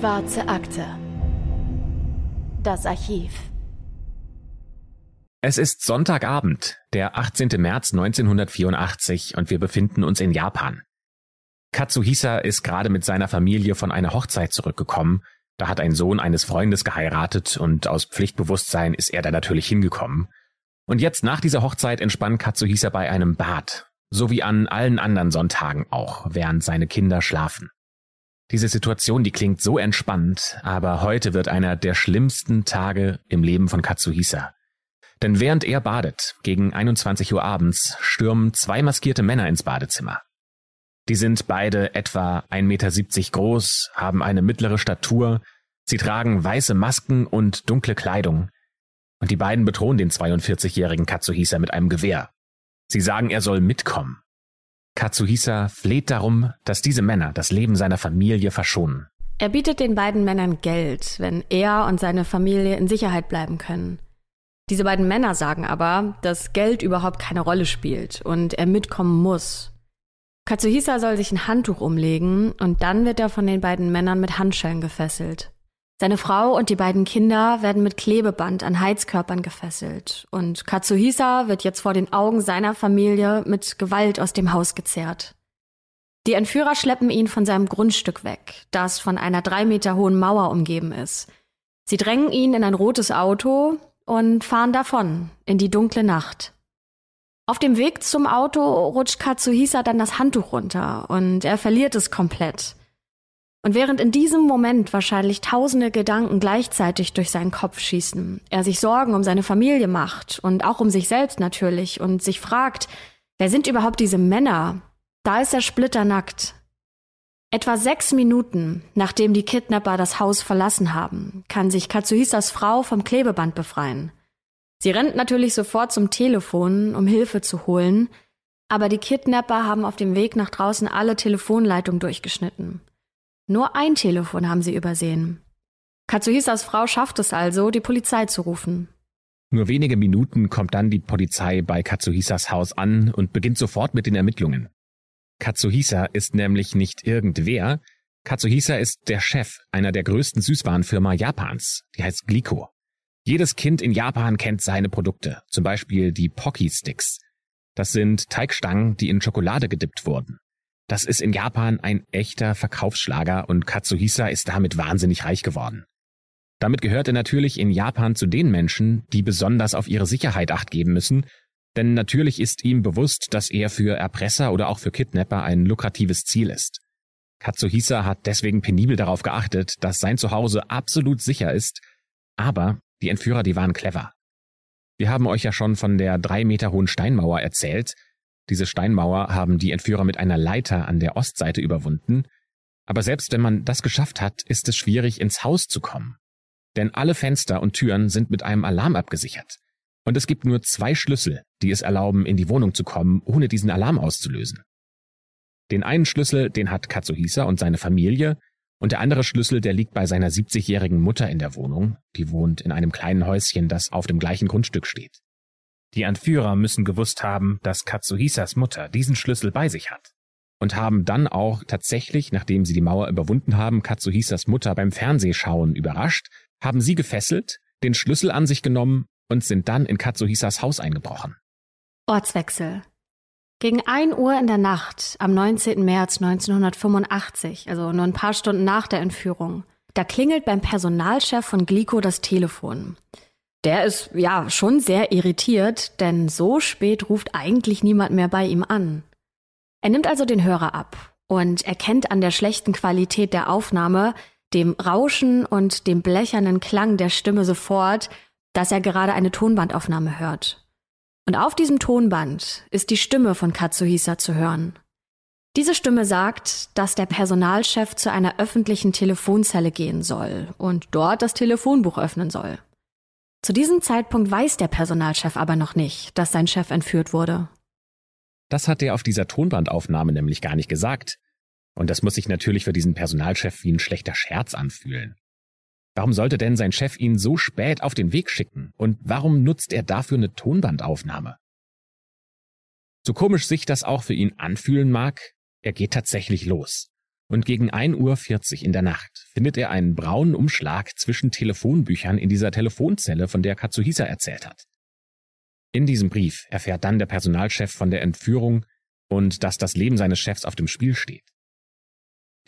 Schwarze Akte. Das Archiv. Es ist Sonntagabend, der 18. März 1984 und wir befinden uns in Japan. Katsuhisa ist gerade mit seiner Familie von einer Hochzeit zurückgekommen. Da hat ein Sohn eines Freundes geheiratet und aus Pflichtbewusstsein ist er da natürlich hingekommen. Und jetzt nach dieser Hochzeit entspannt Katsuhisa bei einem Bad, so wie an allen anderen Sonntagen auch, während seine Kinder schlafen. Diese Situation, die klingt so entspannt, aber heute wird einer der schlimmsten Tage im Leben von Katsuhisa. Denn während er badet, gegen 21 Uhr abends, stürmen zwei maskierte Männer ins Badezimmer. Die sind beide etwa 1,70 Meter groß, haben eine mittlere Statur, sie tragen weiße Masken und dunkle Kleidung. Und die beiden bedrohen den 42-jährigen Katsuhisa mit einem Gewehr. Sie sagen, er soll mitkommen. Katsuhisa fleht darum, dass diese Männer das Leben seiner Familie verschonen. Er bietet den beiden Männern Geld, wenn er und seine Familie in Sicherheit bleiben können. Diese beiden Männer sagen aber, dass Geld überhaupt keine Rolle spielt und er mitkommen muss. Katsuhisa soll sich ein Handtuch umlegen und dann wird er von den beiden Männern mit Handschellen gefesselt. Seine Frau und die beiden Kinder werden mit Klebeband an Heizkörpern gefesselt und Katsuhisa wird jetzt vor den Augen seiner Familie mit Gewalt aus dem Haus gezerrt. Die Entführer schleppen ihn von seinem Grundstück weg, das von einer drei Meter hohen Mauer umgeben ist. Sie drängen ihn in ein rotes Auto, und fahren davon in die dunkle Nacht. Auf dem Weg zum Auto rutscht Katsuhisa dann das Handtuch runter und er verliert es komplett. Und während in diesem Moment wahrscheinlich tausende Gedanken gleichzeitig durch seinen Kopf schießen, er sich Sorgen um seine Familie macht und auch um sich selbst natürlich und sich fragt, wer sind überhaupt diese Männer? Da ist er splitternackt, Etwa sechs Minuten, nachdem die Kidnapper das Haus verlassen haben, kann sich Katsuhisas Frau vom Klebeband befreien. Sie rennt natürlich sofort zum Telefon, um Hilfe zu holen, aber die Kidnapper haben auf dem Weg nach draußen alle Telefonleitungen durchgeschnitten. Nur ein Telefon haben sie übersehen. Katsuhisas Frau schafft es also, die Polizei zu rufen. Nur wenige Minuten kommt dann die Polizei bei Katsuhisas Haus an und beginnt sofort mit den Ermittlungen. Katsuhisa ist nämlich nicht irgendwer. Katsuhisa ist der Chef einer der größten Süßwarenfirma Japans. Die heißt Glico. Jedes Kind in Japan kennt seine Produkte, zum Beispiel die Pocky Sticks. Das sind Teigstangen, die in Schokolade gedippt wurden. Das ist in Japan ein echter Verkaufsschlager und Katsuhisa ist damit wahnsinnig reich geworden. Damit gehört er natürlich in Japan zu den Menschen, die besonders auf ihre Sicherheit acht geben müssen denn natürlich ist ihm bewusst, dass er für Erpresser oder auch für Kidnapper ein lukratives Ziel ist. Katsuhisa hat deswegen penibel darauf geachtet, dass sein Zuhause absolut sicher ist, aber die Entführer, die waren clever. Wir haben euch ja schon von der drei Meter hohen Steinmauer erzählt. Diese Steinmauer haben die Entführer mit einer Leiter an der Ostseite überwunden. Aber selbst wenn man das geschafft hat, ist es schwierig, ins Haus zu kommen. Denn alle Fenster und Türen sind mit einem Alarm abgesichert. Und es gibt nur zwei Schlüssel, die es erlauben, in die Wohnung zu kommen, ohne diesen Alarm auszulösen. Den einen Schlüssel, den hat Katsuhisa und seine Familie, und der andere Schlüssel, der liegt bei seiner 70-jährigen Mutter in der Wohnung, die wohnt in einem kleinen Häuschen, das auf dem gleichen Grundstück steht. Die Anführer müssen gewusst haben, dass Katsuhisas Mutter diesen Schlüssel bei sich hat. Und haben dann auch tatsächlich, nachdem sie die Mauer überwunden haben, Katsuhisas Mutter beim Fernsehschauen überrascht, haben sie gefesselt, den Schlüssel an sich genommen und sind dann in Katsuhisas Haus eingebrochen. Ortswechsel. Gegen 1 Uhr in der Nacht am 19. März 1985, also nur ein paar Stunden nach der Entführung, da klingelt beim Personalchef von Glico das Telefon. Der ist ja schon sehr irritiert, denn so spät ruft eigentlich niemand mehr bei ihm an. Er nimmt also den Hörer ab und erkennt an der schlechten Qualität der Aufnahme, dem Rauschen und dem blechernen Klang der Stimme sofort, dass er gerade eine Tonbandaufnahme hört. Und auf diesem Tonband ist die Stimme von Katsuhisa zu hören. Diese Stimme sagt, dass der Personalchef zu einer öffentlichen Telefonzelle gehen soll und dort das Telefonbuch öffnen soll. Zu diesem Zeitpunkt weiß der Personalchef aber noch nicht, dass sein Chef entführt wurde. Das hat er auf dieser Tonbandaufnahme nämlich gar nicht gesagt. Und das muss sich natürlich für diesen Personalchef wie ein schlechter Scherz anfühlen. Warum sollte denn sein Chef ihn so spät auf den Weg schicken? Und warum nutzt er dafür eine Tonbandaufnahme? So komisch sich das auch für ihn anfühlen mag, er geht tatsächlich los. Und gegen 1.40 Uhr in der Nacht findet er einen braunen Umschlag zwischen Telefonbüchern in dieser Telefonzelle, von der Katsuhisa erzählt hat. In diesem Brief erfährt dann der Personalchef von der Entführung und dass das Leben seines Chefs auf dem Spiel steht.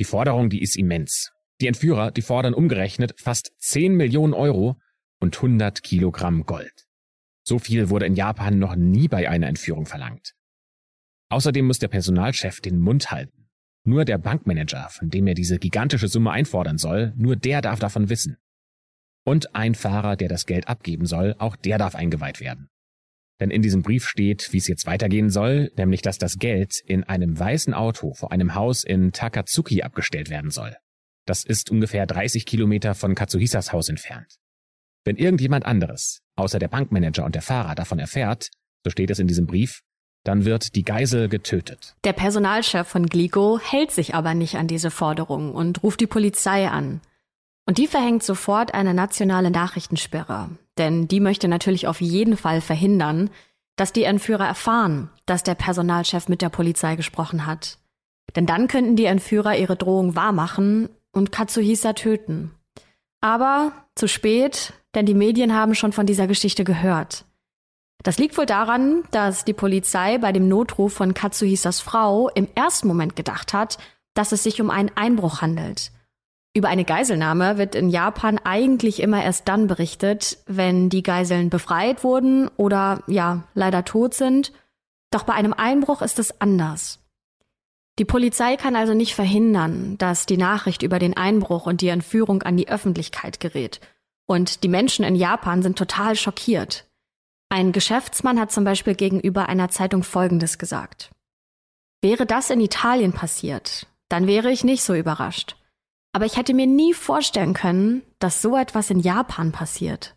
Die Forderung, die ist immens. Die Entführer, die fordern umgerechnet fast 10 Millionen Euro und 100 Kilogramm Gold. So viel wurde in Japan noch nie bei einer Entführung verlangt. Außerdem muss der Personalchef den Mund halten. Nur der Bankmanager, von dem er diese gigantische Summe einfordern soll, nur der darf davon wissen. Und ein Fahrer, der das Geld abgeben soll, auch der darf eingeweiht werden. Denn in diesem Brief steht, wie es jetzt weitergehen soll, nämlich dass das Geld in einem weißen Auto vor einem Haus in Takatsuki abgestellt werden soll. Das ist ungefähr 30 Kilometer von Katsuhisas Haus entfernt. Wenn irgendjemand anderes, außer der Bankmanager und der Fahrer, davon erfährt, so steht es in diesem Brief, dann wird die Geisel getötet. Der Personalchef von Glico hält sich aber nicht an diese Forderung und ruft die Polizei an. Und die verhängt sofort eine nationale Nachrichtensperre. Denn die möchte natürlich auf jeden Fall verhindern, dass die Entführer erfahren, dass der Personalchef mit der Polizei gesprochen hat. Denn dann könnten die Entführer ihre Drohung wahrmachen und Katsuhisa töten. Aber zu spät, denn die Medien haben schon von dieser Geschichte gehört. Das liegt wohl daran, dass die Polizei bei dem Notruf von Katsuhisas Frau im ersten Moment gedacht hat, dass es sich um einen Einbruch handelt. Über eine Geiselnahme wird in Japan eigentlich immer erst dann berichtet, wenn die Geiseln befreit wurden oder ja, leider tot sind. Doch bei einem Einbruch ist es anders. Die Polizei kann also nicht verhindern, dass die Nachricht über den Einbruch und die Entführung an die Öffentlichkeit gerät. Und die Menschen in Japan sind total schockiert. Ein Geschäftsmann hat zum Beispiel gegenüber einer Zeitung Folgendes gesagt. Wäre das in Italien passiert, dann wäre ich nicht so überrascht. Aber ich hätte mir nie vorstellen können, dass so etwas in Japan passiert.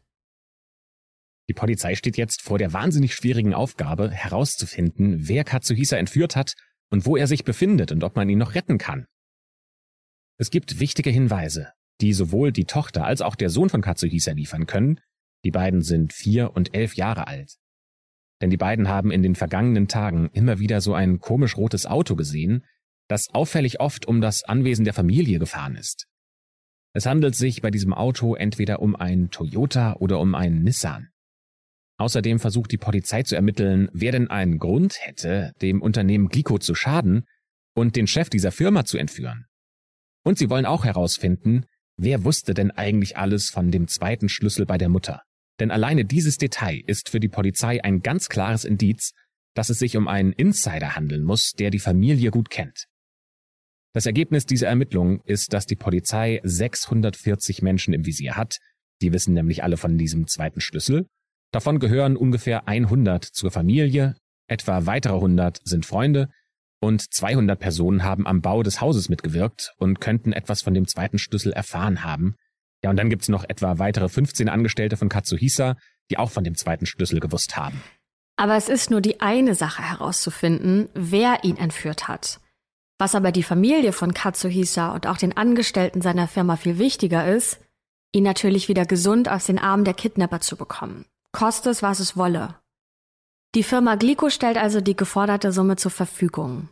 Die Polizei steht jetzt vor der wahnsinnig schwierigen Aufgabe, herauszufinden, wer Katsuhisa entführt hat und wo er sich befindet und ob man ihn noch retten kann. Es gibt wichtige Hinweise, die sowohl die Tochter als auch der Sohn von Katsuhisa liefern können. Die beiden sind vier und elf Jahre alt. Denn die beiden haben in den vergangenen Tagen immer wieder so ein komisch rotes Auto gesehen, das auffällig oft um das Anwesen der Familie gefahren ist. Es handelt sich bei diesem Auto entweder um ein Toyota oder um einen Nissan. Außerdem versucht die Polizei zu ermitteln, wer denn einen Grund hätte, dem Unternehmen Glico zu schaden und den Chef dieser Firma zu entführen. Und sie wollen auch herausfinden, wer wusste denn eigentlich alles von dem zweiten Schlüssel bei der Mutter. Denn alleine dieses Detail ist für die Polizei ein ganz klares Indiz, dass es sich um einen Insider handeln muss, der die Familie gut kennt. Das Ergebnis dieser Ermittlung ist, dass die Polizei 640 Menschen im Visier hat. Die wissen nämlich alle von diesem zweiten Schlüssel. Davon gehören ungefähr 100 zur Familie, etwa weitere 100 sind Freunde und 200 Personen haben am Bau des Hauses mitgewirkt und könnten etwas von dem zweiten Schlüssel erfahren haben. Ja, und dann gibt's noch etwa weitere 15 Angestellte von Katsuhisa, die auch von dem zweiten Schlüssel gewusst haben. Aber es ist nur die eine Sache herauszufinden, wer ihn entführt hat. Was aber die Familie von Katsuhisa und auch den Angestellten seiner Firma viel wichtiger ist, ihn natürlich wieder gesund aus den Armen der Kidnapper zu bekommen. Koste es, was es wolle. Die Firma Glico stellt also die geforderte Summe zur Verfügung.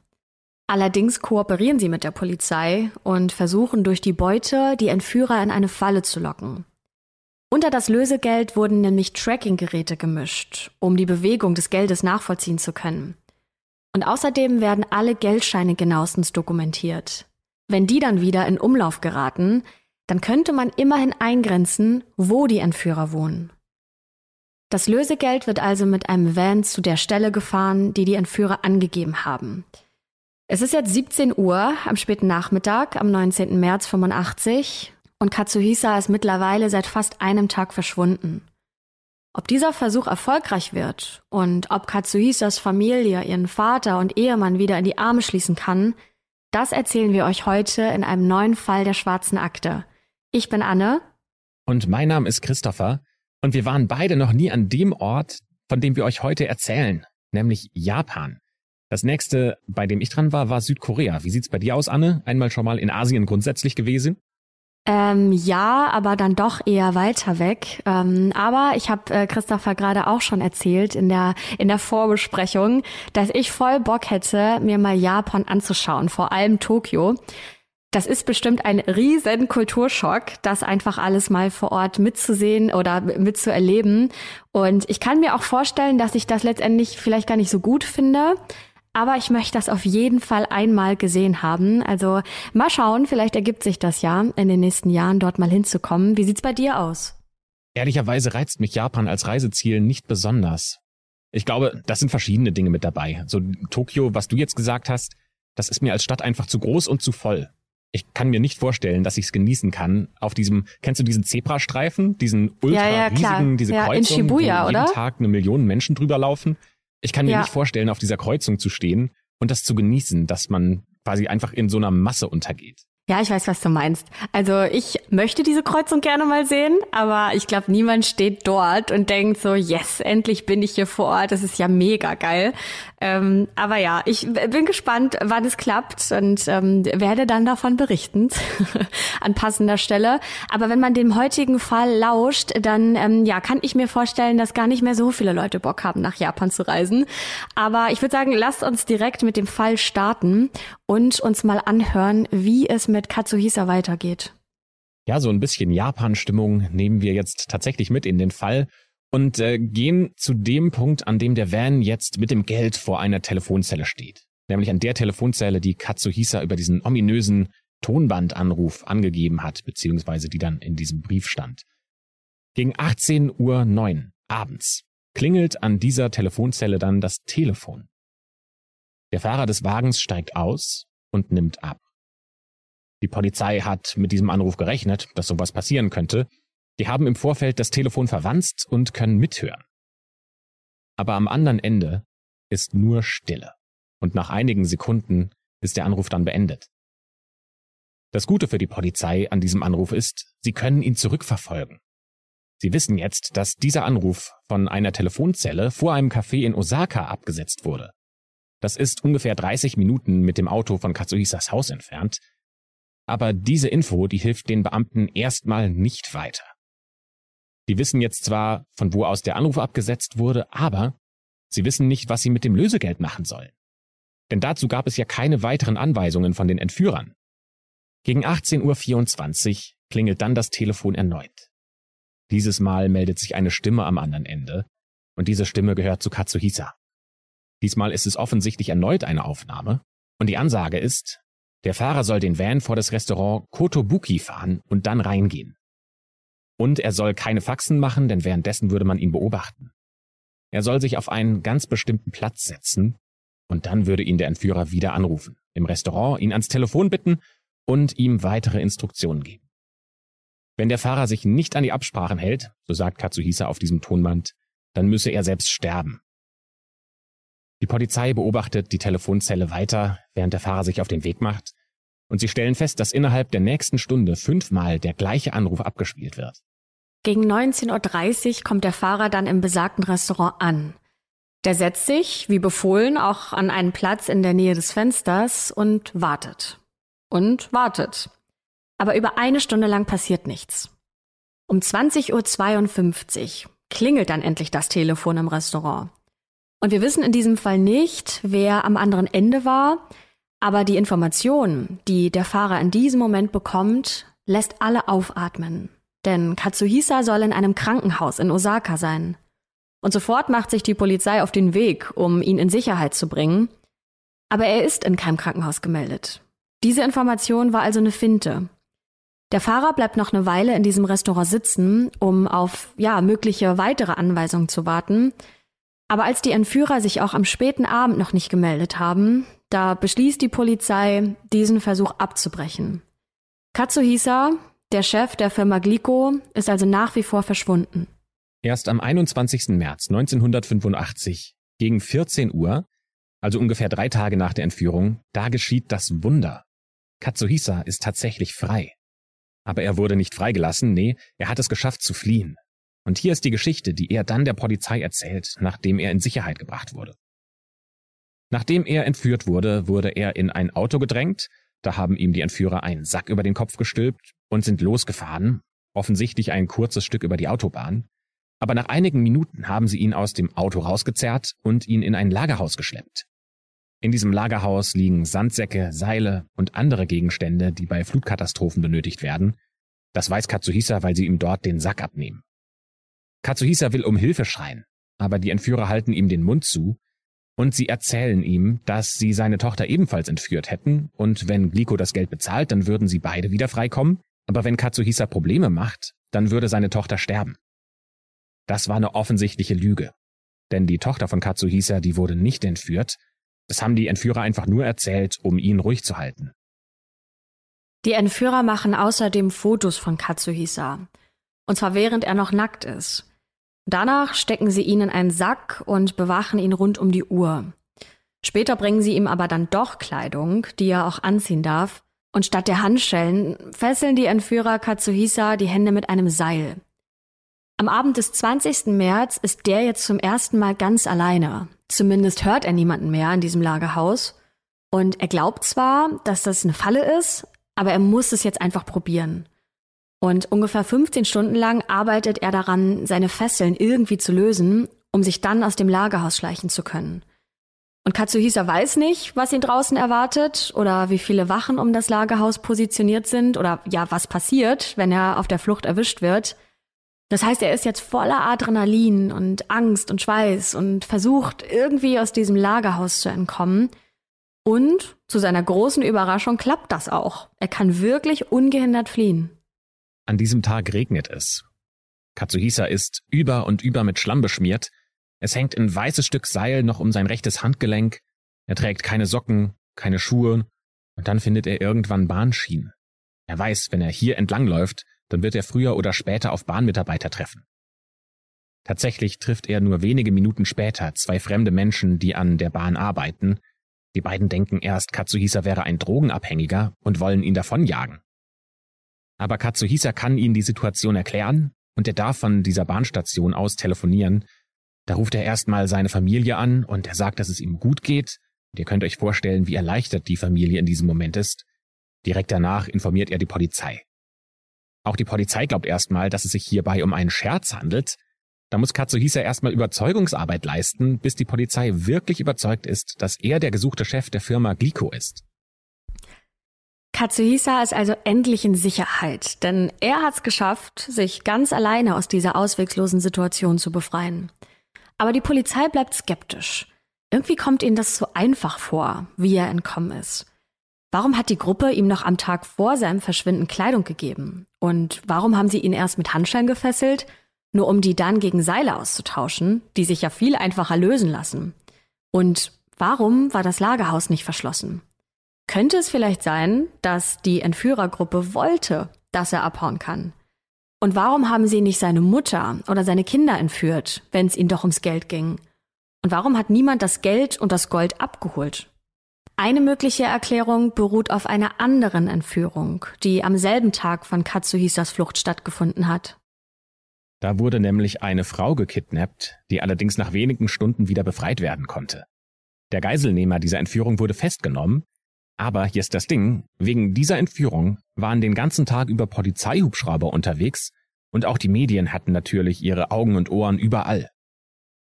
Allerdings kooperieren sie mit der Polizei und versuchen durch die Beute die Entführer in eine Falle zu locken. Unter das Lösegeld wurden nämlich Tracking-Geräte gemischt, um die Bewegung des Geldes nachvollziehen zu können. Und außerdem werden alle Geldscheine genauestens dokumentiert. Wenn die dann wieder in Umlauf geraten, dann könnte man immerhin eingrenzen, wo die Entführer wohnen. Das Lösegeld wird also mit einem Van zu der Stelle gefahren, die die Entführer angegeben haben. Es ist jetzt 17 Uhr am späten Nachmittag am 19. März 85 und Katsuhisa ist mittlerweile seit fast einem Tag verschwunden. Ob dieser Versuch erfolgreich wird und ob Katsuhisas Familie ihren Vater und Ehemann wieder in die Arme schließen kann, das erzählen wir euch heute in einem neuen Fall der schwarzen Akte. Ich bin Anne. Und mein Name ist Christopher. Und wir waren beide noch nie an dem Ort, von dem wir euch heute erzählen, nämlich Japan. Das nächste, bei dem ich dran war, war Südkorea. Wie sieht's bei dir aus, Anne? Einmal schon mal in Asien grundsätzlich gewesen? Ähm, ja, aber dann doch eher weiter weg. Ähm, aber ich habe äh, Christopher gerade auch schon erzählt in der in der Vorbesprechung, dass ich voll Bock hätte, mir mal Japan anzuschauen, vor allem Tokio. Das ist bestimmt ein riesen Kulturschock, das einfach alles mal vor Ort mitzusehen oder mitzuerleben. Und ich kann mir auch vorstellen, dass ich das letztendlich vielleicht gar nicht so gut finde. Aber ich möchte das auf jeden Fall einmal gesehen haben. Also mal schauen, vielleicht ergibt sich das ja in den nächsten Jahren, dort mal hinzukommen. Wie sieht's bei dir aus? Ehrlicherweise reizt mich Japan als Reiseziel nicht besonders. Ich glaube, das sind verschiedene Dinge mit dabei. So Tokio, was du jetzt gesagt hast, das ist mir als Stadt einfach zu groß und zu voll ich kann mir nicht vorstellen, dass ich es genießen kann auf diesem, kennst du diesen Zebrastreifen, diesen ultra ja, ja, riesigen, diese ja, Kreuzung, in Shibuya, wo jeden oder? Tag eine Million Menschen drüber laufen. Ich kann mir ja. nicht vorstellen, auf dieser Kreuzung zu stehen und das zu genießen, dass man quasi einfach in so einer Masse untergeht. Ja, ich weiß, was du meinst. Also ich möchte diese Kreuzung gerne mal sehen, aber ich glaube, niemand steht dort und denkt so, yes, endlich bin ich hier vor Ort. Das ist ja mega geil. Ähm, aber ja, ich bin gespannt, wann es klappt und ähm, werde dann davon berichten an passender Stelle. Aber wenn man dem heutigen Fall lauscht, dann ähm, ja, kann ich mir vorstellen, dass gar nicht mehr so viele Leute Bock haben, nach Japan zu reisen. Aber ich würde sagen, lasst uns direkt mit dem Fall starten und uns mal anhören, wie es mit Katsuhisa weitergeht. Ja, so ein bisschen Japan-Stimmung nehmen wir jetzt tatsächlich mit in den Fall und äh, gehen zu dem Punkt, an dem der Van jetzt mit dem Geld vor einer Telefonzelle steht. Nämlich an der Telefonzelle, die Katsuhisa über diesen ominösen Tonbandanruf angegeben hat, beziehungsweise die dann in diesem Brief stand. Gegen 18.09 Uhr abends klingelt an dieser Telefonzelle dann das Telefon. Der Fahrer des Wagens steigt aus und nimmt ab. Die Polizei hat mit diesem Anruf gerechnet, dass sowas passieren könnte, die haben im Vorfeld das Telefon verwanzt und können mithören. Aber am anderen Ende ist nur Stille. Und nach einigen Sekunden ist der Anruf dann beendet. Das Gute für die Polizei an diesem Anruf ist, sie können ihn zurückverfolgen. Sie wissen jetzt, dass dieser Anruf von einer Telefonzelle vor einem Café in Osaka abgesetzt wurde. Das ist ungefähr 30 Minuten mit dem Auto von Katsuhisas Haus entfernt. Aber diese Info, die hilft den Beamten erstmal nicht weiter. Die wissen jetzt zwar, von wo aus der Anruf abgesetzt wurde, aber sie wissen nicht, was sie mit dem Lösegeld machen sollen. Denn dazu gab es ja keine weiteren Anweisungen von den Entführern. Gegen 18.24 Uhr klingelt dann das Telefon erneut. Dieses Mal meldet sich eine Stimme am anderen Ende, und diese Stimme gehört zu Katsuhisa. Diesmal ist es offensichtlich erneut eine Aufnahme, und die Ansage ist, der Fahrer soll den Van vor das Restaurant Kotobuki fahren und dann reingehen. Und er soll keine Faxen machen, denn währenddessen würde man ihn beobachten. Er soll sich auf einen ganz bestimmten Platz setzen, und dann würde ihn der Entführer wieder anrufen, im Restaurant ihn ans Telefon bitten und ihm weitere Instruktionen geben. Wenn der Fahrer sich nicht an die Absprachen hält, so sagt Katsuhisa auf diesem Tonband, dann müsse er selbst sterben. Die Polizei beobachtet die Telefonzelle weiter, während der Fahrer sich auf den Weg macht, und sie stellen fest, dass innerhalb der nächsten Stunde fünfmal der gleiche Anruf abgespielt wird. Gegen 19.30 Uhr kommt der Fahrer dann im besagten Restaurant an. Der setzt sich, wie befohlen, auch an einen Platz in der Nähe des Fensters und wartet. Und wartet. Aber über eine Stunde lang passiert nichts. Um 20.52 Uhr klingelt dann endlich das Telefon im Restaurant. Und wir wissen in diesem Fall nicht, wer am anderen Ende war, aber die Information, die der Fahrer in diesem Moment bekommt, lässt alle aufatmen. Denn Katsuhisa soll in einem Krankenhaus in Osaka sein. Und sofort macht sich die Polizei auf den Weg, um ihn in Sicherheit zu bringen. Aber er ist in keinem Krankenhaus gemeldet. Diese Information war also eine Finte. Der Fahrer bleibt noch eine Weile in diesem Restaurant sitzen, um auf ja mögliche weitere Anweisungen zu warten. Aber als die Entführer sich auch am späten Abend noch nicht gemeldet haben, da beschließt die Polizei, diesen Versuch abzubrechen. Katsuhisa, der Chef der Firma Glico, ist also nach wie vor verschwunden. Erst am 21. März 1985 gegen 14 Uhr, also ungefähr drei Tage nach der Entführung, da geschieht das Wunder. Katsuhisa ist tatsächlich frei. Aber er wurde nicht freigelassen, nee, er hat es geschafft zu fliehen. Und hier ist die Geschichte, die er dann der Polizei erzählt, nachdem er in Sicherheit gebracht wurde. Nachdem er entführt wurde, wurde er in ein Auto gedrängt, da haben ihm die Entführer einen Sack über den Kopf gestülpt und sind losgefahren, offensichtlich ein kurzes Stück über die Autobahn. Aber nach einigen Minuten haben sie ihn aus dem Auto rausgezerrt und ihn in ein Lagerhaus geschleppt. In diesem Lagerhaus liegen Sandsäcke, Seile und andere Gegenstände, die bei Flutkatastrophen benötigt werden. Das weiß Katsuhisa, weil sie ihm dort den Sack abnehmen. Katsuhisa will um Hilfe schreien, aber die Entführer halten ihm den Mund zu und sie erzählen ihm, dass sie seine Tochter ebenfalls entführt hätten und wenn Gliko das Geld bezahlt, dann würden sie beide wieder freikommen, aber wenn Katsuhisa Probleme macht, dann würde seine Tochter sterben. Das war eine offensichtliche Lüge. Denn die Tochter von Katsuhisa, die wurde nicht entführt, das haben die Entführer einfach nur erzählt, um ihn ruhig zu halten. Die Entführer machen außerdem Fotos von Katsuhisa. Und zwar während er noch nackt ist. Danach stecken sie ihn in einen Sack und bewachen ihn rund um die Uhr. Später bringen sie ihm aber dann doch Kleidung, die er auch anziehen darf. Und statt der Handschellen fesseln die Entführer Katsuhisa die Hände mit einem Seil. Am Abend des 20. März ist der jetzt zum ersten Mal ganz alleine. Zumindest hört er niemanden mehr in diesem Lagerhaus. Und er glaubt zwar, dass das eine Falle ist, aber er muss es jetzt einfach probieren. Und ungefähr 15 Stunden lang arbeitet er daran, seine Fesseln irgendwie zu lösen, um sich dann aus dem Lagerhaus schleichen zu können. Und Katsuhisa weiß nicht, was ihn draußen erwartet oder wie viele Wachen um das Lagerhaus positioniert sind oder ja, was passiert, wenn er auf der Flucht erwischt wird. Das heißt, er ist jetzt voller Adrenalin und Angst und Schweiß und versucht irgendwie aus diesem Lagerhaus zu entkommen. Und zu seiner großen Überraschung klappt das auch. Er kann wirklich ungehindert fliehen. An diesem Tag regnet es. Katsuhisa ist über und über mit Schlamm beschmiert. Es hängt ein weißes Stück Seil noch um sein rechtes Handgelenk. Er trägt keine Socken, keine Schuhe. Und dann findet er irgendwann Bahnschienen. Er weiß, wenn er hier entlangläuft, dann wird er früher oder später auf Bahnmitarbeiter treffen. Tatsächlich trifft er nur wenige Minuten später zwei fremde Menschen, die an der Bahn arbeiten. Die beiden denken erst, Katsuhisa wäre ein Drogenabhängiger und wollen ihn davonjagen. Aber Katsuhisa kann ihnen die Situation erklären und er darf von dieser Bahnstation aus telefonieren. Da ruft er erstmal seine Familie an und er sagt, dass es ihm gut geht. Und ihr könnt euch vorstellen, wie erleichtert die Familie in diesem Moment ist. Direkt danach informiert er die Polizei. Auch die Polizei glaubt erstmal, dass es sich hierbei um einen Scherz handelt. Da muss Katsuhisa erstmal Überzeugungsarbeit leisten, bis die Polizei wirklich überzeugt ist, dass er der gesuchte Chef der Firma Glico ist. Katsuhisa ist also endlich in Sicherheit, denn er hat es geschafft, sich ganz alleine aus dieser ausweglosen Situation zu befreien. Aber die Polizei bleibt skeptisch. Irgendwie kommt ihnen das so einfach vor, wie er entkommen ist. Warum hat die Gruppe ihm noch am Tag vor seinem Verschwinden Kleidung gegeben? Und warum haben sie ihn erst mit Handschellen gefesselt, nur um die dann gegen Seile auszutauschen, die sich ja viel einfacher lösen lassen? Und warum war das Lagerhaus nicht verschlossen? Könnte es vielleicht sein, dass die Entführergruppe wollte, dass er abhauen kann? Und warum haben sie nicht seine Mutter oder seine Kinder entführt, wenn es ihnen doch ums Geld ging? Und warum hat niemand das Geld und das Gold abgeholt? Eine mögliche Erklärung beruht auf einer anderen Entführung, die am selben Tag von Katsuhisas Flucht stattgefunden hat. Da wurde nämlich eine Frau gekidnappt, die allerdings nach wenigen Stunden wieder befreit werden konnte. Der Geiselnehmer dieser Entführung wurde festgenommen, aber hier ist das Ding, wegen dieser Entführung waren den ganzen Tag über Polizeihubschrauber unterwegs und auch die Medien hatten natürlich ihre Augen und Ohren überall.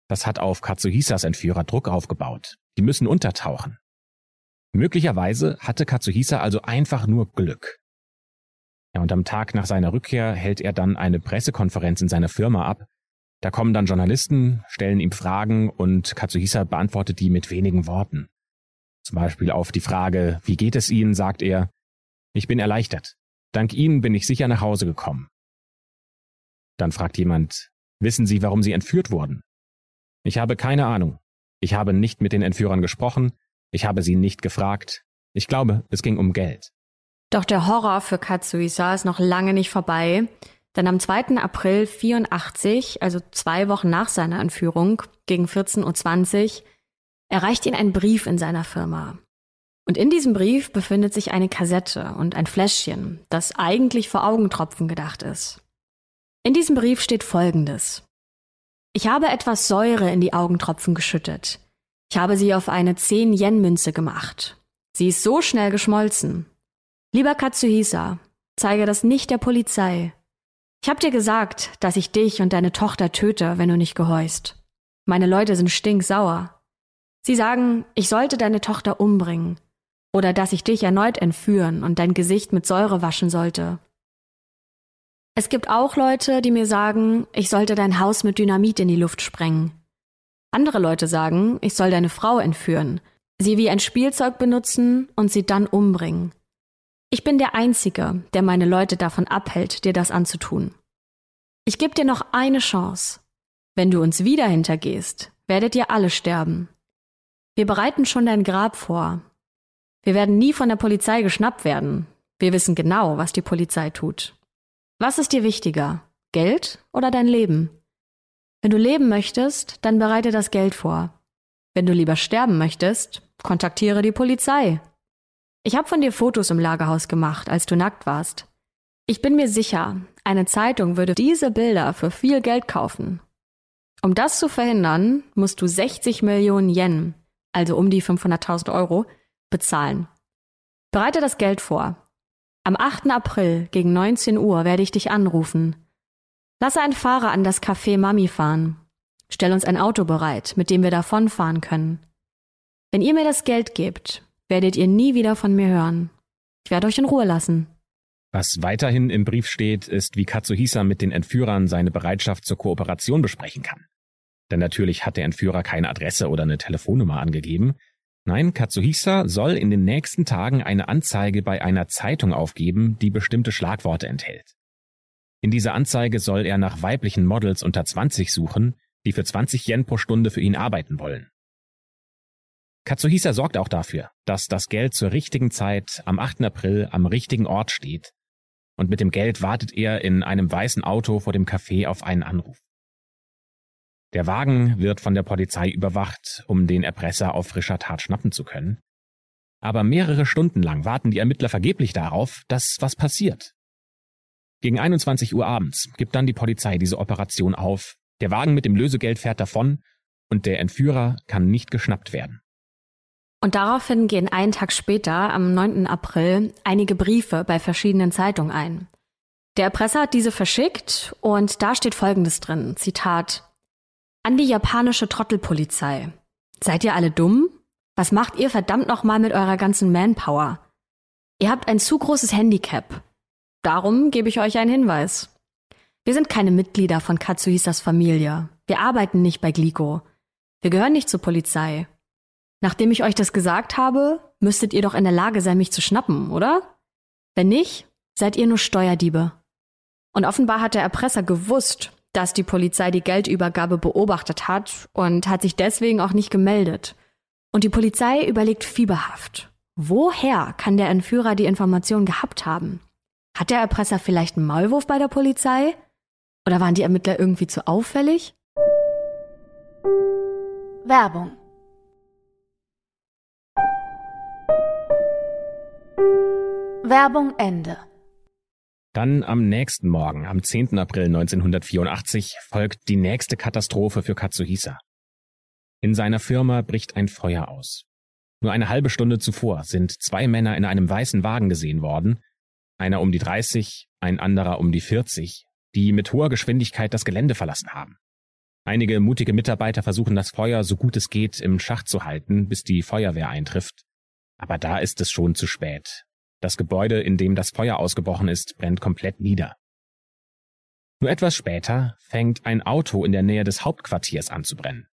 Das hat auf Katsuhisas Entführer Druck aufgebaut. Die müssen untertauchen. Möglicherweise hatte Katsuhisa also einfach nur Glück. Ja, und am Tag nach seiner Rückkehr hält er dann eine Pressekonferenz in seiner Firma ab. Da kommen dann Journalisten, stellen ihm Fragen und Katsuhisa beantwortet die mit wenigen Worten. Zum Beispiel auf die Frage, wie geht es Ihnen, sagt er, ich bin erleichtert. Dank Ihnen bin ich sicher nach Hause gekommen. Dann fragt jemand, wissen Sie, warum Sie entführt wurden? Ich habe keine Ahnung. Ich habe nicht mit den Entführern gesprochen, ich habe sie nicht gefragt. Ich glaube, es ging um Geld. Doch der Horror für Katsuisa ist noch lange nicht vorbei, denn am 2. April 84, also zwei Wochen nach seiner Entführung, gegen 14.20 Uhr, erreicht ihn ein Brief in seiner Firma. Und in diesem Brief befindet sich eine Kassette und ein Fläschchen, das eigentlich für Augentropfen gedacht ist. In diesem Brief steht Folgendes. Ich habe etwas Säure in die Augentropfen geschüttet. Ich habe sie auf eine 10-Yen-Münze gemacht. Sie ist so schnell geschmolzen. Lieber Katsuhisa, zeige das nicht der Polizei. Ich habe dir gesagt, dass ich dich und deine Tochter töte, wenn du nicht gehorchst. Meine Leute sind stinksauer. Sie sagen, ich sollte deine Tochter umbringen oder dass ich dich erneut entführen und dein Gesicht mit Säure waschen sollte. Es gibt auch Leute, die mir sagen, ich sollte dein Haus mit Dynamit in die Luft sprengen. Andere Leute sagen, ich soll deine Frau entführen, sie wie ein Spielzeug benutzen und sie dann umbringen. Ich bin der Einzige, der meine Leute davon abhält, dir das anzutun. Ich gebe dir noch eine Chance. Wenn du uns wieder hintergehst, werdet ihr alle sterben. Wir bereiten schon dein Grab vor. Wir werden nie von der Polizei geschnappt werden. Wir wissen genau, was die Polizei tut. Was ist dir wichtiger? Geld oder dein Leben? Wenn du leben möchtest, dann bereite das Geld vor. Wenn du lieber sterben möchtest, kontaktiere die Polizei. Ich habe von dir Fotos im Lagerhaus gemacht, als du nackt warst. Ich bin mir sicher, eine Zeitung würde diese Bilder für viel Geld kaufen. Um das zu verhindern, musst du 60 Millionen Yen, also um die 500.000 Euro, bezahlen. Bereite das Geld vor. Am 8. April gegen 19 Uhr werde ich dich anrufen. Lasse einen Fahrer an das Café Mami fahren. Stell uns ein Auto bereit, mit dem wir davonfahren können. Wenn ihr mir das Geld gebt, werdet ihr nie wieder von mir hören. Ich werde euch in Ruhe lassen. Was weiterhin im Brief steht, ist, wie Katsuhisa mit den Entführern seine Bereitschaft zur Kooperation besprechen kann. Denn natürlich hat der Entführer keine Adresse oder eine Telefonnummer angegeben. Nein, Katsuhisa soll in den nächsten Tagen eine Anzeige bei einer Zeitung aufgeben, die bestimmte Schlagworte enthält. In dieser Anzeige soll er nach weiblichen Models unter 20 suchen, die für 20 Yen pro Stunde für ihn arbeiten wollen. Katsuhisa sorgt auch dafür, dass das Geld zur richtigen Zeit am 8. April am richtigen Ort steht. Und mit dem Geld wartet er in einem weißen Auto vor dem Café auf einen Anruf. Der Wagen wird von der Polizei überwacht, um den Erpresser auf frischer Tat schnappen zu können. Aber mehrere Stunden lang warten die Ermittler vergeblich darauf, dass was passiert. Gegen 21 Uhr abends gibt dann die Polizei diese Operation auf, der Wagen mit dem Lösegeld fährt davon und der Entführer kann nicht geschnappt werden. Und daraufhin gehen einen Tag später, am 9. April, einige Briefe bei verschiedenen Zeitungen ein. Der Erpresser hat diese verschickt und da steht Folgendes drin, Zitat, an die japanische Trottelpolizei. Seid ihr alle dumm? Was macht ihr verdammt nochmal mit eurer ganzen Manpower? Ihr habt ein zu großes Handicap. Darum gebe ich euch einen Hinweis. Wir sind keine Mitglieder von Katsuhisas Familie. Wir arbeiten nicht bei Glico. Wir gehören nicht zur Polizei. Nachdem ich euch das gesagt habe, müsstet ihr doch in der Lage sein, mich zu schnappen, oder? Wenn nicht, seid ihr nur Steuerdiebe. Und offenbar hat der Erpresser gewusst, dass die Polizei die Geldübergabe beobachtet hat und hat sich deswegen auch nicht gemeldet. Und die Polizei überlegt fieberhaft. Woher kann der Entführer die Information gehabt haben? Hat der Erpresser vielleicht einen Maulwurf bei der Polizei? Oder waren die Ermittler irgendwie zu auffällig? Werbung Werbung Ende. Dann am nächsten Morgen, am 10. April 1984, folgt die nächste Katastrophe für Katsuhisa. In seiner Firma bricht ein Feuer aus. Nur eine halbe Stunde zuvor sind zwei Männer in einem weißen Wagen gesehen worden, einer um die 30, ein anderer um die 40, die mit hoher Geschwindigkeit das Gelände verlassen haben. Einige mutige Mitarbeiter versuchen das Feuer so gut es geht im Schach zu halten, bis die Feuerwehr eintrifft. Aber da ist es schon zu spät. Das Gebäude, in dem das Feuer ausgebrochen ist, brennt komplett nieder. Nur etwas später fängt ein Auto in der Nähe des Hauptquartiers an zu brennen.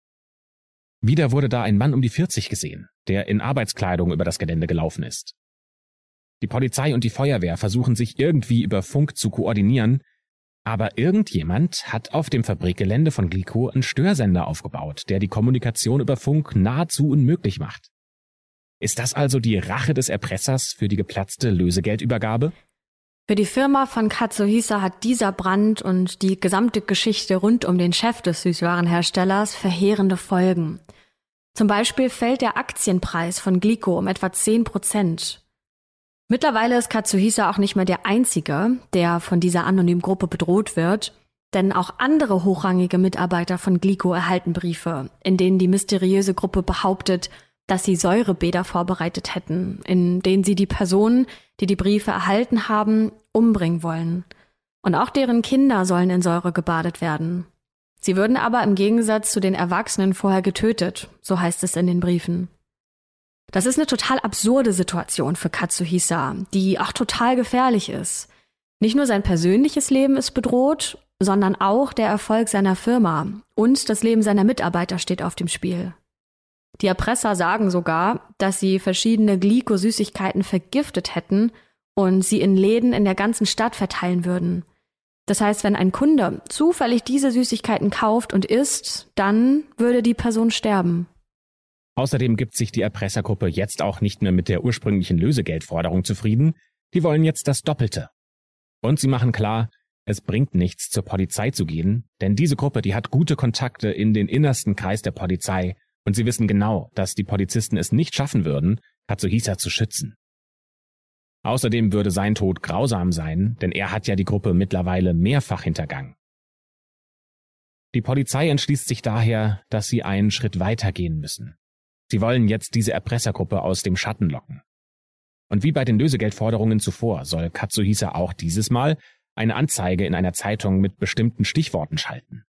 Wieder wurde da ein Mann um die 40 gesehen, der in Arbeitskleidung über das Gelände gelaufen ist. Die Polizei und die Feuerwehr versuchen sich irgendwie über Funk zu koordinieren, aber irgendjemand hat auf dem Fabrikgelände von Glico einen Störsender aufgebaut, der die Kommunikation über Funk nahezu unmöglich macht. Ist das also die Rache des Erpressers für die geplatzte Lösegeldübergabe? Für die Firma von Katsuhisa hat dieser Brand und die gesamte Geschichte rund um den Chef des Süßwarenherstellers verheerende Folgen. Zum Beispiel fällt der Aktienpreis von Glico um etwa 10 Prozent. Mittlerweile ist Katsuhisa auch nicht mehr der Einzige, der von dieser anonymen Gruppe bedroht wird, denn auch andere hochrangige Mitarbeiter von Glico erhalten Briefe, in denen die mysteriöse Gruppe behauptet, dass sie Säurebäder vorbereitet hätten, in denen sie die Personen, die die Briefe erhalten haben, umbringen wollen. Und auch deren Kinder sollen in Säure gebadet werden. Sie würden aber im Gegensatz zu den Erwachsenen vorher getötet, so heißt es in den Briefen. Das ist eine total absurde Situation für Katsuhisa, die auch total gefährlich ist. Nicht nur sein persönliches Leben ist bedroht, sondern auch der Erfolg seiner Firma und das Leben seiner Mitarbeiter steht auf dem Spiel. Die Erpresser sagen sogar, dass sie verschiedene Glyko-Süßigkeiten vergiftet hätten und sie in Läden in der ganzen Stadt verteilen würden. Das heißt, wenn ein Kunde zufällig diese Süßigkeiten kauft und isst, dann würde die Person sterben. Außerdem gibt sich die Erpressergruppe jetzt auch nicht mehr mit der ursprünglichen Lösegeldforderung zufrieden, die wollen jetzt das Doppelte. Und sie machen klar, es bringt nichts, zur Polizei zu gehen, denn diese Gruppe, die hat gute Kontakte in den innersten Kreis der Polizei und sie wissen genau, dass die Polizisten es nicht schaffen würden, Katsuhisa zu schützen. Außerdem würde sein Tod grausam sein, denn er hat ja die Gruppe mittlerweile mehrfach hintergangen. Die Polizei entschließt sich daher, dass sie einen Schritt weitergehen müssen. Sie wollen jetzt diese Erpressergruppe aus dem Schatten locken. Und wie bei den Lösegeldforderungen zuvor soll Katsuhisa auch dieses Mal eine Anzeige in einer Zeitung mit bestimmten Stichworten schalten.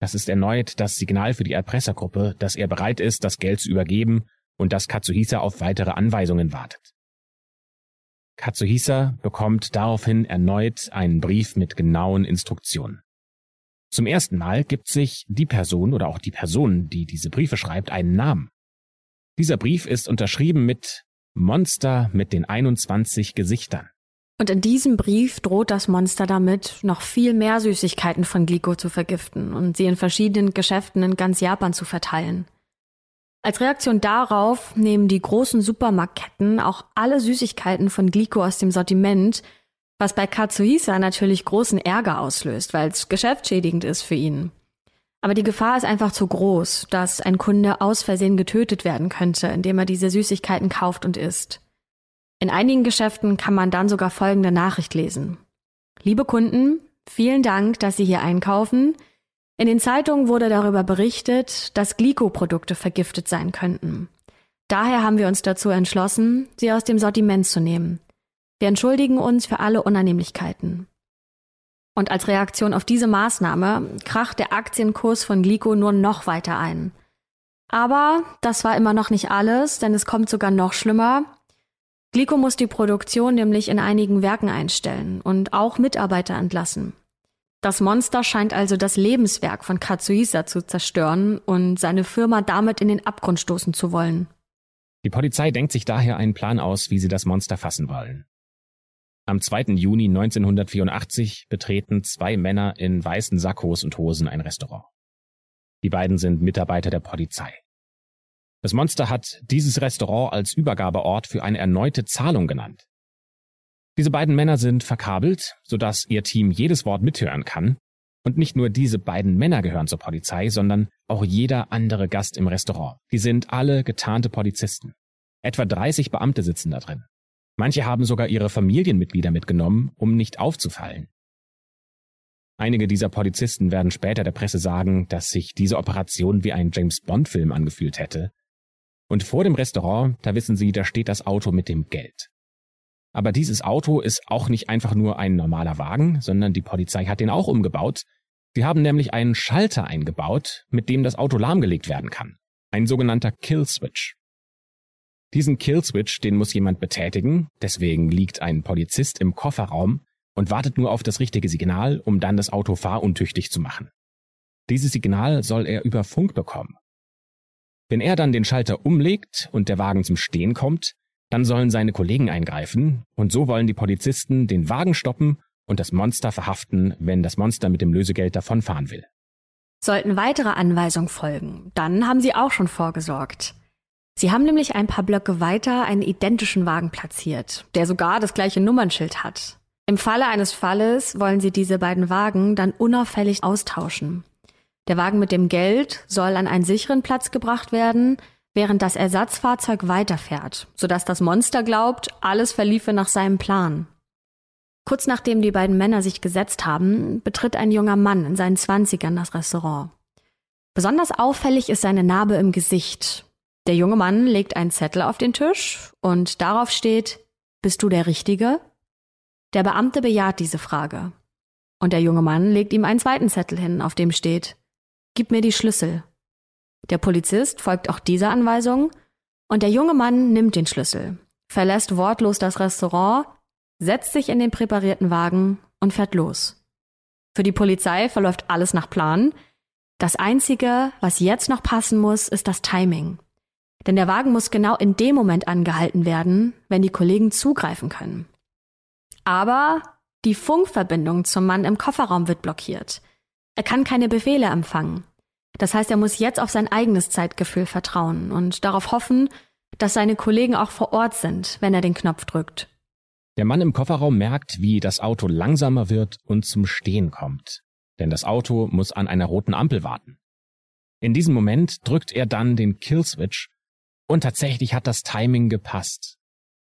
Das ist erneut das Signal für die Erpressergruppe, dass er bereit ist, das Geld zu übergeben und dass Katsuhisa auf weitere Anweisungen wartet. Katsuhisa bekommt daraufhin erneut einen Brief mit genauen Instruktionen. Zum ersten Mal gibt sich die Person oder auch die Person, die diese Briefe schreibt, einen Namen. Dieser Brief ist unterschrieben mit Monster mit den 21 Gesichtern. Und in diesem Brief droht das Monster damit, noch viel mehr Süßigkeiten von Glico zu vergiften und sie in verschiedenen Geschäften in ganz Japan zu verteilen. Als Reaktion darauf nehmen die großen Supermarktketten auch alle Süßigkeiten von Glico aus dem Sortiment, was bei Katsuhisa natürlich großen Ärger auslöst, weil es geschäftsschädigend ist für ihn. Aber die Gefahr ist einfach zu groß, dass ein Kunde aus Versehen getötet werden könnte, indem er diese Süßigkeiten kauft und isst. In einigen Geschäften kann man dann sogar folgende Nachricht lesen. Liebe Kunden, vielen Dank, dass Sie hier einkaufen. In den Zeitungen wurde darüber berichtet, dass Glyko-Produkte vergiftet sein könnten. Daher haben wir uns dazu entschlossen, sie aus dem Sortiment zu nehmen. Wir entschuldigen uns für alle Unannehmlichkeiten. Und als Reaktion auf diese Maßnahme kracht der Aktienkurs von Glico nur noch weiter ein. Aber das war immer noch nicht alles, denn es kommt sogar noch schlimmer. Glico muss die Produktion nämlich in einigen Werken einstellen und auch Mitarbeiter entlassen. Das Monster scheint also das Lebenswerk von Katsuhisa zu zerstören und seine Firma damit in den Abgrund stoßen zu wollen. Die Polizei denkt sich daher einen Plan aus, wie sie das Monster fassen wollen. Am 2. Juni 1984 betreten zwei Männer in weißen Sakkos und Hosen ein Restaurant. Die beiden sind Mitarbeiter der Polizei. Das Monster hat dieses Restaurant als Übergabeort für eine erneute Zahlung genannt. Diese beiden Männer sind verkabelt, sodass ihr Team jedes Wort mithören kann. Und nicht nur diese beiden Männer gehören zur Polizei, sondern auch jeder andere Gast im Restaurant. Die sind alle getarnte Polizisten. Etwa 30 Beamte sitzen da drin. Manche haben sogar ihre Familienmitglieder mitgenommen, um nicht aufzufallen. Einige dieser Polizisten werden später der Presse sagen, dass sich diese Operation wie ein James Bond-Film angefühlt hätte. Und vor dem Restaurant, da wissen sie, da steht das Auto mit dem Geld. Aber dieses Auto ist auch nicht einfach nur ein normaler Wagen, sondern die Polizei hat den auch umgebaut. Sie haben nämlich einen Schalter eingebaut, mit dem das Auto lahmgelegt werden kann. Ein sogenannter Kill Switch. Diesen Killswitch, den muss jemand betätigen, deswegen liegt ein Polizist im Kofferraum und wartet nur auf das richtige Signal, um dann das Auto fahruntüchtig zu machen. Dieses Signal soll er über Funk bekommen. Wenn er dann den Schalter umlegt und der Wagen zum Stehen kommt, dann sollen seine Kollegen eingreifen, und so wollen die Polizisten den Wagen stoppen und das Monster verhaften, wenn das Monster mit dem Lösegeld davonfahren will. Sollten weitere Anweisungen folgen, dann haben sie auch schon vorgesorgt. Sie haben nämlich ein paar Blöcke weiter einen identischen Wagen platziert, der sogar das gleiche Nummernschild hat. Im Falle eines Falles wollen sie diese beiden Wagen dann unauffällig austauschen. Der Wagen mit dem Geld soll an einen sicheren Platz gebracht werden, während das Ersatzfahrzeug weiterfährt, sodass das Monster glaubt, alles verliefe nach seinem Plan. Kurz nachdem die beiden Männer sich gesetzt haben, betritt ein junger Mann in seinen Zwanzigern das Restaurant. Besonders auffällig ist seine Narbe im Gesicht, der junge Mann legt einen Zettel auf den Tisch und darauf steht, bist du der Richtige? Der Beamte bejaht diese Frage. Und der junge Mann legt ihm einen zweiten Zettel hin, auf dem steht, gib mir die Schlüssel. Der Polizist folgt auch dieser Anweisung und der junge Mann nimmt den Schlüssel, verlässt wortlos das Restaurant, setzt sich in den präparierten Wagen und fährt los. Für die Polizei verläuft alles nach Plan. Das Einzige, was jetzt noch passen muss, ist das Timing. Denn der Wagen muss genau in dem Moment angehalten werden, wenn die Kollegen zugreifen können. Aber die Funkverbindung zum Mann im Kofferraum wird blockiert. Er kann keine Befehle empfangen. Das heißt, er muss jetzt auf sein eigenes Zeitgefühl vertrauen und darauf hoffen, dass seine Kollegen auch vor Ort sind, wenn er den Knopf drückt. Der Mann im Kofferraum merkt, wie das Auto langsamer wird und zum Stehen kommt. Denn das Auto muss an einer roten Ampel warten. In diesem Moment drückt er dann den Killswitch und tatsächlich hat das Timing gepasst.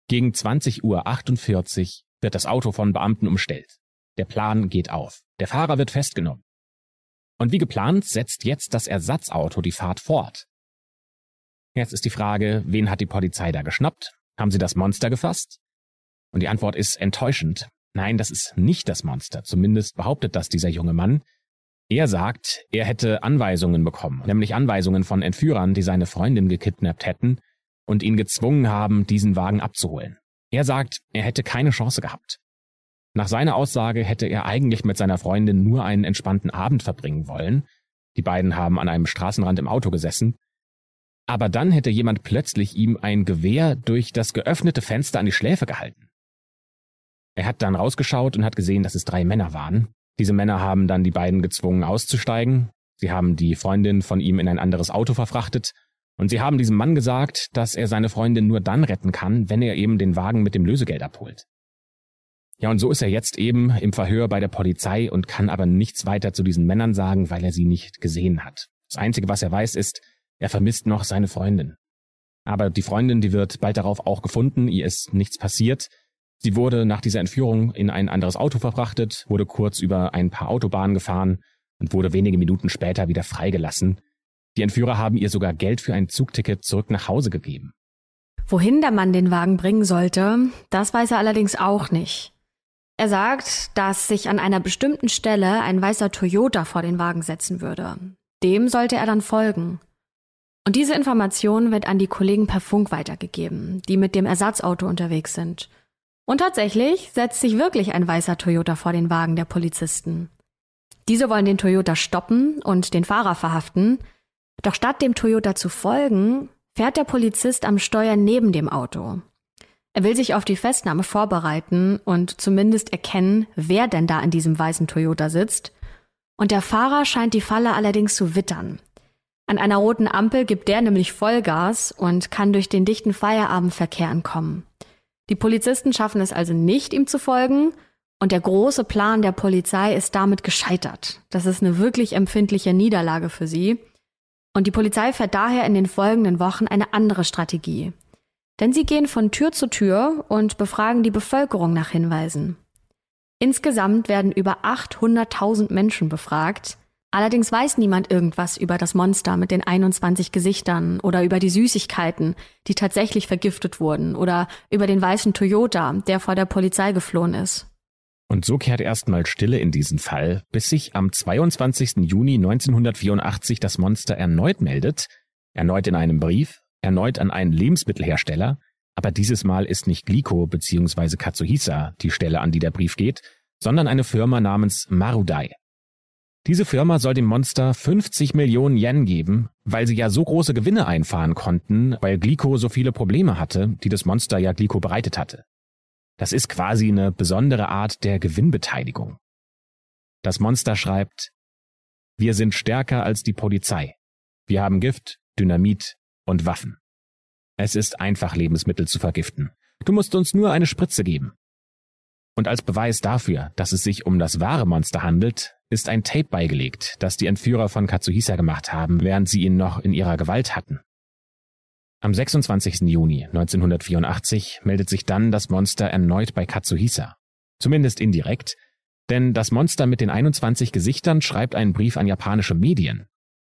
Gegen 20.48 Uhr wird das Auto von Beamten umstellt. Der Plan geht auf. Der Fahrer wird festgenommen. Und wie geplant setzt jetzt das Ersatzauto die Fahrt fort. Jetzt ist die Frage, wen hat die Polizei da geschnappt? Haben sie das Monster gefasst? Und die Antwort ist enttäuschend. Nein, das ist nicht das Monster. Zumindest behauptet das dieser junge Mann. Er sagt, er hätte Anweisungen bekommen, nämlich Anweisungen von Entführern, die seine Freundin gekidnappt hätten und ihn gezwungen haben, diesen Wagen abzuholen. Er sagt, er hätte keine Chance gehabt. Nach seiner Aussage hätte er eigentlich mit seiner Freundin nur einen entspannten Abend verbringen wollen. Die beiden haben an einem Straßenrand im Auto gesessen. Aber dann hätte jemand plötzlich ihm ein Gewehr durch das geöffnete Fenster an die Schläfe gehalten. Er hat dann rausgeschaut und hat gesehen, dass es drei Männer waren. Diese Männer haben dann die beiden gezwungen auszusteigen. Sie haben die Freundin von ihm in ein anderes Auto verfrachtet. Und sie haben diesem Mann gesagt, dass er seine Freundin nur dann retten kann, wenn er eben den Wagen mit dem Lösegeld abholt. Ja, und so ist er jetzt eben im Verhör bei der Polizei und kann aber nichts weiter zu diesen Männern sagen, weil er sie nicht gesehen hat. Das Einzige, was er weiß, ist, er vermisst noch seine Freundin. Aber die Freundin, die wird bald darauf auch gefunden, ihr ist nichts passiert. Sie wurde nach dieser Entführung in ein anderes Auto verfrachtet, wurde kurz über ein paar Autobahnen gefahren und wurde wenige Minuten später wieder freigelassen. Die Entführer haben ihr sogar Geld für ein Zugticket zurück nach Hause gegeben. Wohin der Mann den Wagen bringen sollte, das weiß er allerdings auch nicht. Er sagt, dass sich an einer bestimmten Stelle ein weißer Toyota vor den Wagen setzen würde. Dem sollte er dann folgen. Und diese Information wird an die Kollegen per Funk weitergegeben, die mit dem Ersatzauto unterwegs sind. Und tatsächlich setzt sich wirklich ein weißer Toyota vor den Wagen der Polizisten. Diese wollen den Toyota stoppen und den Fahrer verhaften, doch statt dem Toyota zu folgen, fährt der Polizist am Steuer neben dem Auto. Er will sich auf die Festnahme vorbereiten und zumindest erkennen, wer denn da in diesem weißen Toyota sitzt. Und der Fahrer scheint die Falle allerdings zu wittern. An einer roten Ampel gibt der nämlich Vollgas und kann durch den dichten Feierabendverkehr entkommen. Die Polizisten schaffen es also nicht, ihm zu folgen, und der große Plan der Polizei ist damit gescheitert. Das ist eine wirklich empfindliche Niederlage für sie. Und die Polizei fährt daher in den folgenden Wochen eine andere Strategie. Denn sie gehen von Tür zu Tür und befragen die Bevölkerung nach Hinweisen. Insgesamt werden über 800.000 Menschen befragt. Allerdings weiß niemand irgendwas über das Monster mit den 21 Gesichtern oder über die Süßigkeiten, die tatsächlich vergiftet wurden oder über den weißen Toyota, der vor der Polizei geflohen ist. Und so kehrt erstmal Stille in diesen Fall, bis sich am 22. Juni 1984 das Monster erneut meldet, erneut in einem Brief, erneut an einen Lebensmittelhersteller, aber dieses Mal ist nicht Glico bzw. Katsuhisa die Stelle, an die der Brief geht, sondern eine Firma namens Marudai. Diese Firma soll dem Monster 50 Millionen Yen geben, weil sie ja so große Gewinne einfahren konnten, weil Glico so viele Probleme hatte, die das Monster ja Glico bereitet hatte. Das ist quasi eine besondere Art der Gewinnbeteiligung. Das Monster schreibt, wir sind stärker als die Polizei. Wir haben Gift, Dynamit, und Waffen. Es ist einfach, Lebensmittel zu vergiften. Du musst uns nur eine Spritze geben. Und als Beweis dafür, dass es sich um das wahre Monster handelt, ist ein Tape beigelegt, das die Entführer von Katsuhisa gemacht haben, während sie ihn noch in ihrer Gewalt hatten. Am 26. Juni 1984 meldet sich dann das Monster erneut bei Katsuhisa. Zumindest indirekt, denn das Monster mit den 21 Gesichtern schreibt einen Brief an japanische Medien.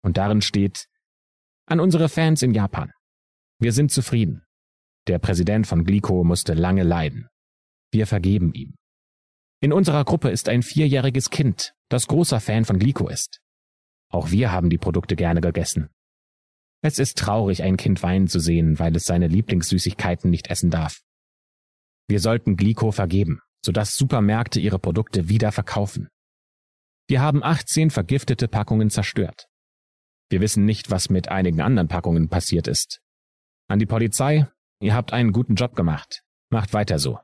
Und darin steht, an unsere Fans in Japan. Wir sind zufrieden. Der Präsident von Glico musste lange leiden. Wir vergeben ihm. In unserer Gruppe ist ein vierjähriges Kind, das großer Fan von Glico ist. Auch wir haben die Produkte gerne gegessen. Es ist traurig, ein Kind weinen zu sehen, weil es seine Lieblingssüßigkeiten nicht essen darf. Wir sollten Glico vergeben, sodass Supermärkte ihre Produkte wieder verkaufen. Wir haben 18 vergiftete Packungen zerstört. Wir wissen nicht, was mit einigen anderen Packungen passiert ist. An die Polizei, ihr habt einen guten Job gemacht. Macht weiter so.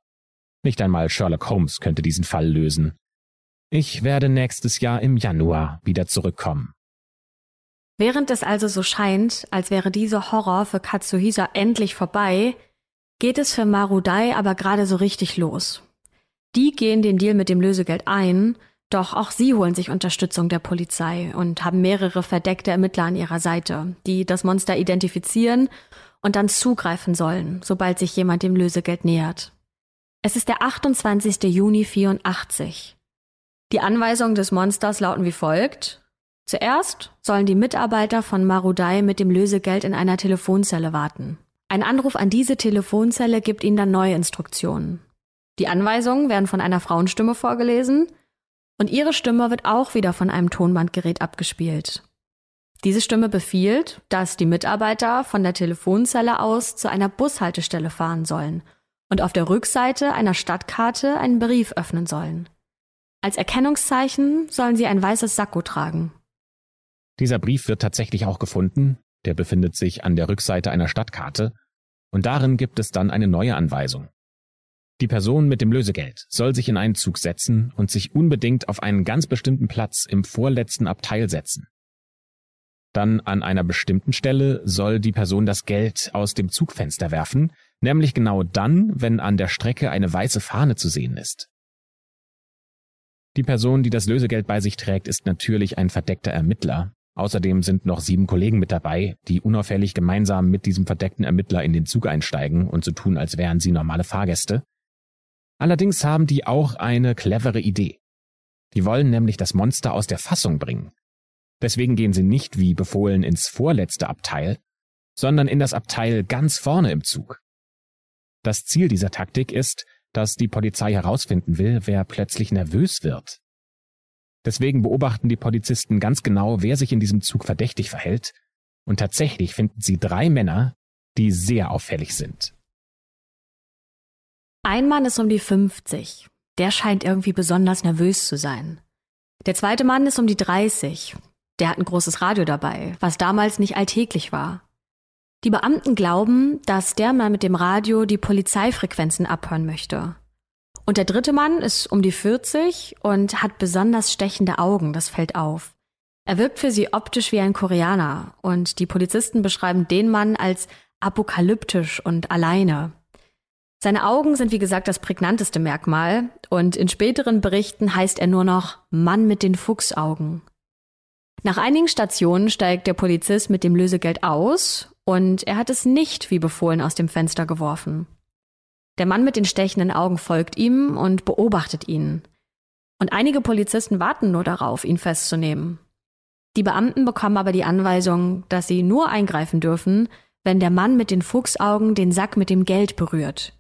Nicht einmal Sherlock Holmes könnte diesen Fall lösen. Ich werde nächstes Jahr im Januar wieder zurückkommen. Während es also so scheint, als wäre dieser Horror für Katsuhisa endlich vorbei, geht es für Marudai aber gerade so richtig los. Die gehen den Deal mit dem Lösegeld ein, doch auch sie holen sich Unterstützung der Polizei und haben mehrere verdeckte Ermittler an ihrer Seite, die das Monster identifizieren und dann zugreifen sollen, sobald sich jemand dem Lösegeld nähert. Es ist der 28. Juni 84. Die Anweisungen des Monsters lauten wie folgt. Zuerst sollen die Mitarbeiter von Marudai mit dem Lösegeld in einer Telefonzelle warten. Ein Anruf an diese Telefonzelle gibt ihnen dann neue Instruktionen. Die Anweisungen werden von einer Frauenstimme vorgelesen und ihre Stimme wird auch wieder von einem Tonbandgerät abgespielt. Diese Stimme befiehlt, dass die Mitarbeiter von der Telefonzelle aus zu einer Bushaltestelle fahren sollen und auf der Rückseite einer Stadtkarte einen Brief öffnen sollen. Als Erkennungszeichen sollen sie ein weißes Sakko tragen. Dieser Brief wird tatsächlich auch gefunden, der befindet sich an der Rückseite einer Stadtkarte, und darin gibt es dann eine neue Anweisung. Die Person mit dem Lösegeld soll sich in einen Zug setzen und sich unbedingt auf einen ganz bestimmten Platz im vorletzten Abteil setzen. Dann an einer bestimmten Stelle soll die Person das Geld aus dem Zugfenster werfen, nämlich genau dann, wenn an der Strecke eine weiße Fahne zu sehen ist. Die Person, die das Lösegeld bei sich trägt, ist natürlich ein verdeckter Ermittler, Außerdem sind noch sieben Kollegen mit dabei, die unauffällig gemeinsam mit diesem verdeckten Ermittler in den Zug einsteigen und so tun, als wären sie normale Fahrgäste. Allerdings haben die auch eine clevere Idee. Die wollen nämlich das Monster aus der Fassung bringen. Deswegen gehen sie nicht wie befohlen ins vorletzte Abteil, sondern in das Abteil ganz vorne im Zug. Das Ziel dieser Taktik ist, dass die Polizei herausfinden will, wer plötzlich nervös wird, Deswegen beobachten die Polizisten ganz genau, wer sich in diesem Zug verdächtig verhält, und tatsächlich finden sie drei Männer, die sehr auffällig sind. Ein Mann ist um die 50. Der scheint irgendwie besonders nervös zu sein. Der zweite Mann ist um die 30. Der hat ein großes Radio dabei, was damals nicht alltäglich war. Die Beamten glauben, dass der Mann mit dem Radio die Polizeifrequenzen abhören möchte. Und der dritte Mann ist um die 40 und hat besonders stechende Augen, das fällt auf. Er wirkt für sie optisch wie ein Koreaner und die Polizisten beschreiben den Mann als apokalyptisch und alleine. Seine Augen sind wie gesagt das prägnanteste Merkmal und in späteren Berichten heißt er nur noch Mann mit den Fuchsaugen. Nach einigen Stationen steigt der Polizist mit dem Lösegeld aus und er hat es nicht wie befohlen aus dem Fenster geworfen. Der Mann mit den stechenden Augen folgt ihm und beobachtet ihn. Und einige Polizisten warten nur darauf, ihn festzunehmen. Die Beamten bekommen aber die Anweisung, dass sie nur eingreifen dürfen, wenn der Mann mit den Fuchsaugen den Sack mit dem Geld berührt.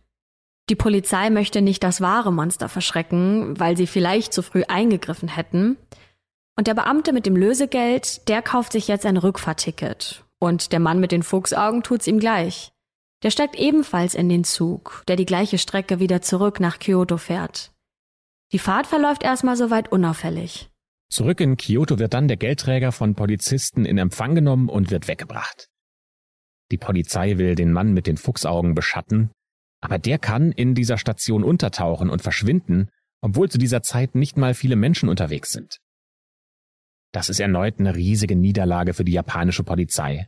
Die Polizei möchte nicht das wahre Monster verschrecken, weil sie vielleicht zu früh eingegriffen hätten. Und der Beamte mit dem Lösegeld, der kauft sich jetzt ein Rückfahrticket. Und der Mann mit den Fuchsaugen tut's ihm gleich. Der steigt ebenfalls in den Zug, der die gleiche Strecke wieder zurück nach Kyoto fährt. Die Fahrt verläuft erstmal soweit unauffällig. Zurück in Kyoto wird dann der Geldträger von Polizisten in Empfang genommen und wird weggebracht. Die Polizei will den Mann mit den Fuchsaugen beschatten, aber der kann in dieser Station untertauchen und verschwinden, obwohl zu dieser Zeit nicht mal viele Menschen unterwegs sind. Das ist erneut eine riesige Niederlage für die japanische Polizei.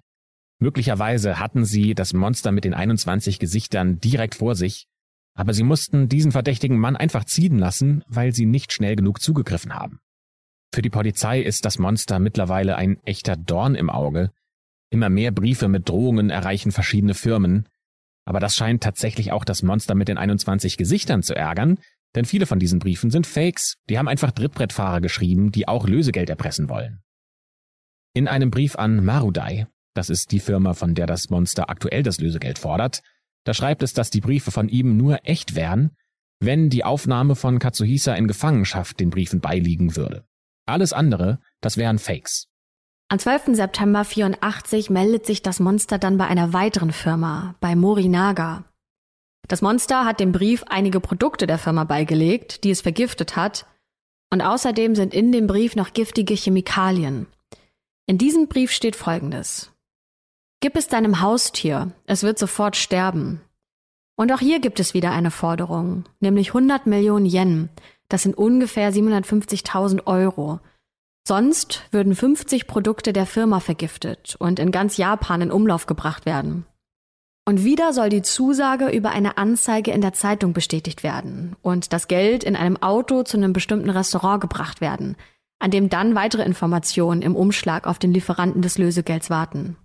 Möglicherweise hatten sie das Monster mit den 21 Gesichtern direkt vor sich, aber sie mussten diesen verdächtigen Mann einfach ziehen lassen, weil sie nicht schnell genug zugegriffen haben. Für die Polizei ist das Monster mittlerweile ein echter Dorn im Auge. Immer mehr Briefe mit Drohungen erreichen verschiedene Firmen. Aber das scheint tatsächlich auch das Monster mit den 21 Gesichtern zu ärgern, denn viele von diesen Briefen sind Fakes. Die haben einfach Drittbrettfahrer geschrieben, die auch Lösegeld erpressen wollen. In einem Brief an Marudai das ist die Firma, von der das Monster aktuell das Lösegeld fordert, da schreibt es, dass die Briefe von ihm nur echt wären, wenn die Aufnahme von Katsuhisa in Gefangenschaft den Briefen beiliegen würde. Alles andere, das wären Fakes. Am 12. September 84 meldet sich das Monster dann bei einer weiteren Firma, bei Morinaga. Das Monster hat dem Brief einige Produkte der Firma beigelegt, die es vergiftet hat, und außerdem sind in dem Brief noch giftige Chemikalien. In diesem Brief steht Folgendes. Gib es deinem Haustier, es wird sofort sterben. Und auch hier gibt es wieder eine Forderung, nämlich 100 Millionen Yen, das sind ungefähr 750.000 Euro. Sonst würden 50 Produkte der Firma vergiftet und in ganz Japan in Umlauf gebracht werden. Und wieder soll die Zusage über eine Anzeige in der Zeitung bestätigt werden und das Geld in einem Auto zu einem bestimmten Restaurant gebracht werden, an dem dann weitere Informationen im Umschlag auf den Lieferanten des Lösegelds warten.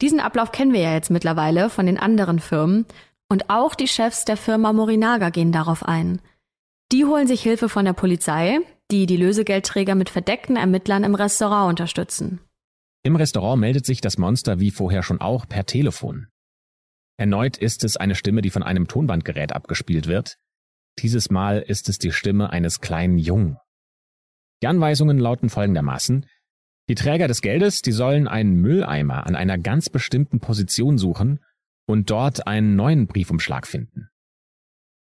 Diesen Ablauf kennen wir ja jetzt mittlerweile von den anderen Firmen und auch die Chefs der Firma Morinaga gehen darauf ein. Die holen sich Hilfe von der Polizei, die die Lösegeldträger mit verdeckten Ermittlern im Restaurant unterstützen. Im Restaurant meldet sich das Monster wie vorher schon auch per Telefon. Erneut ist es eine Stimme, die von einem Tonbandgerät abgespielt wird. Dieses Mal ist es die Stimme eines kleinen Jungen. Die Anweisungen lauten folgendermaßen. Die Träger des Geldes, die sollen einen Mülleimer an einer ganz bestimmten Position suchen und dort einen neuen Briefumschlag finden.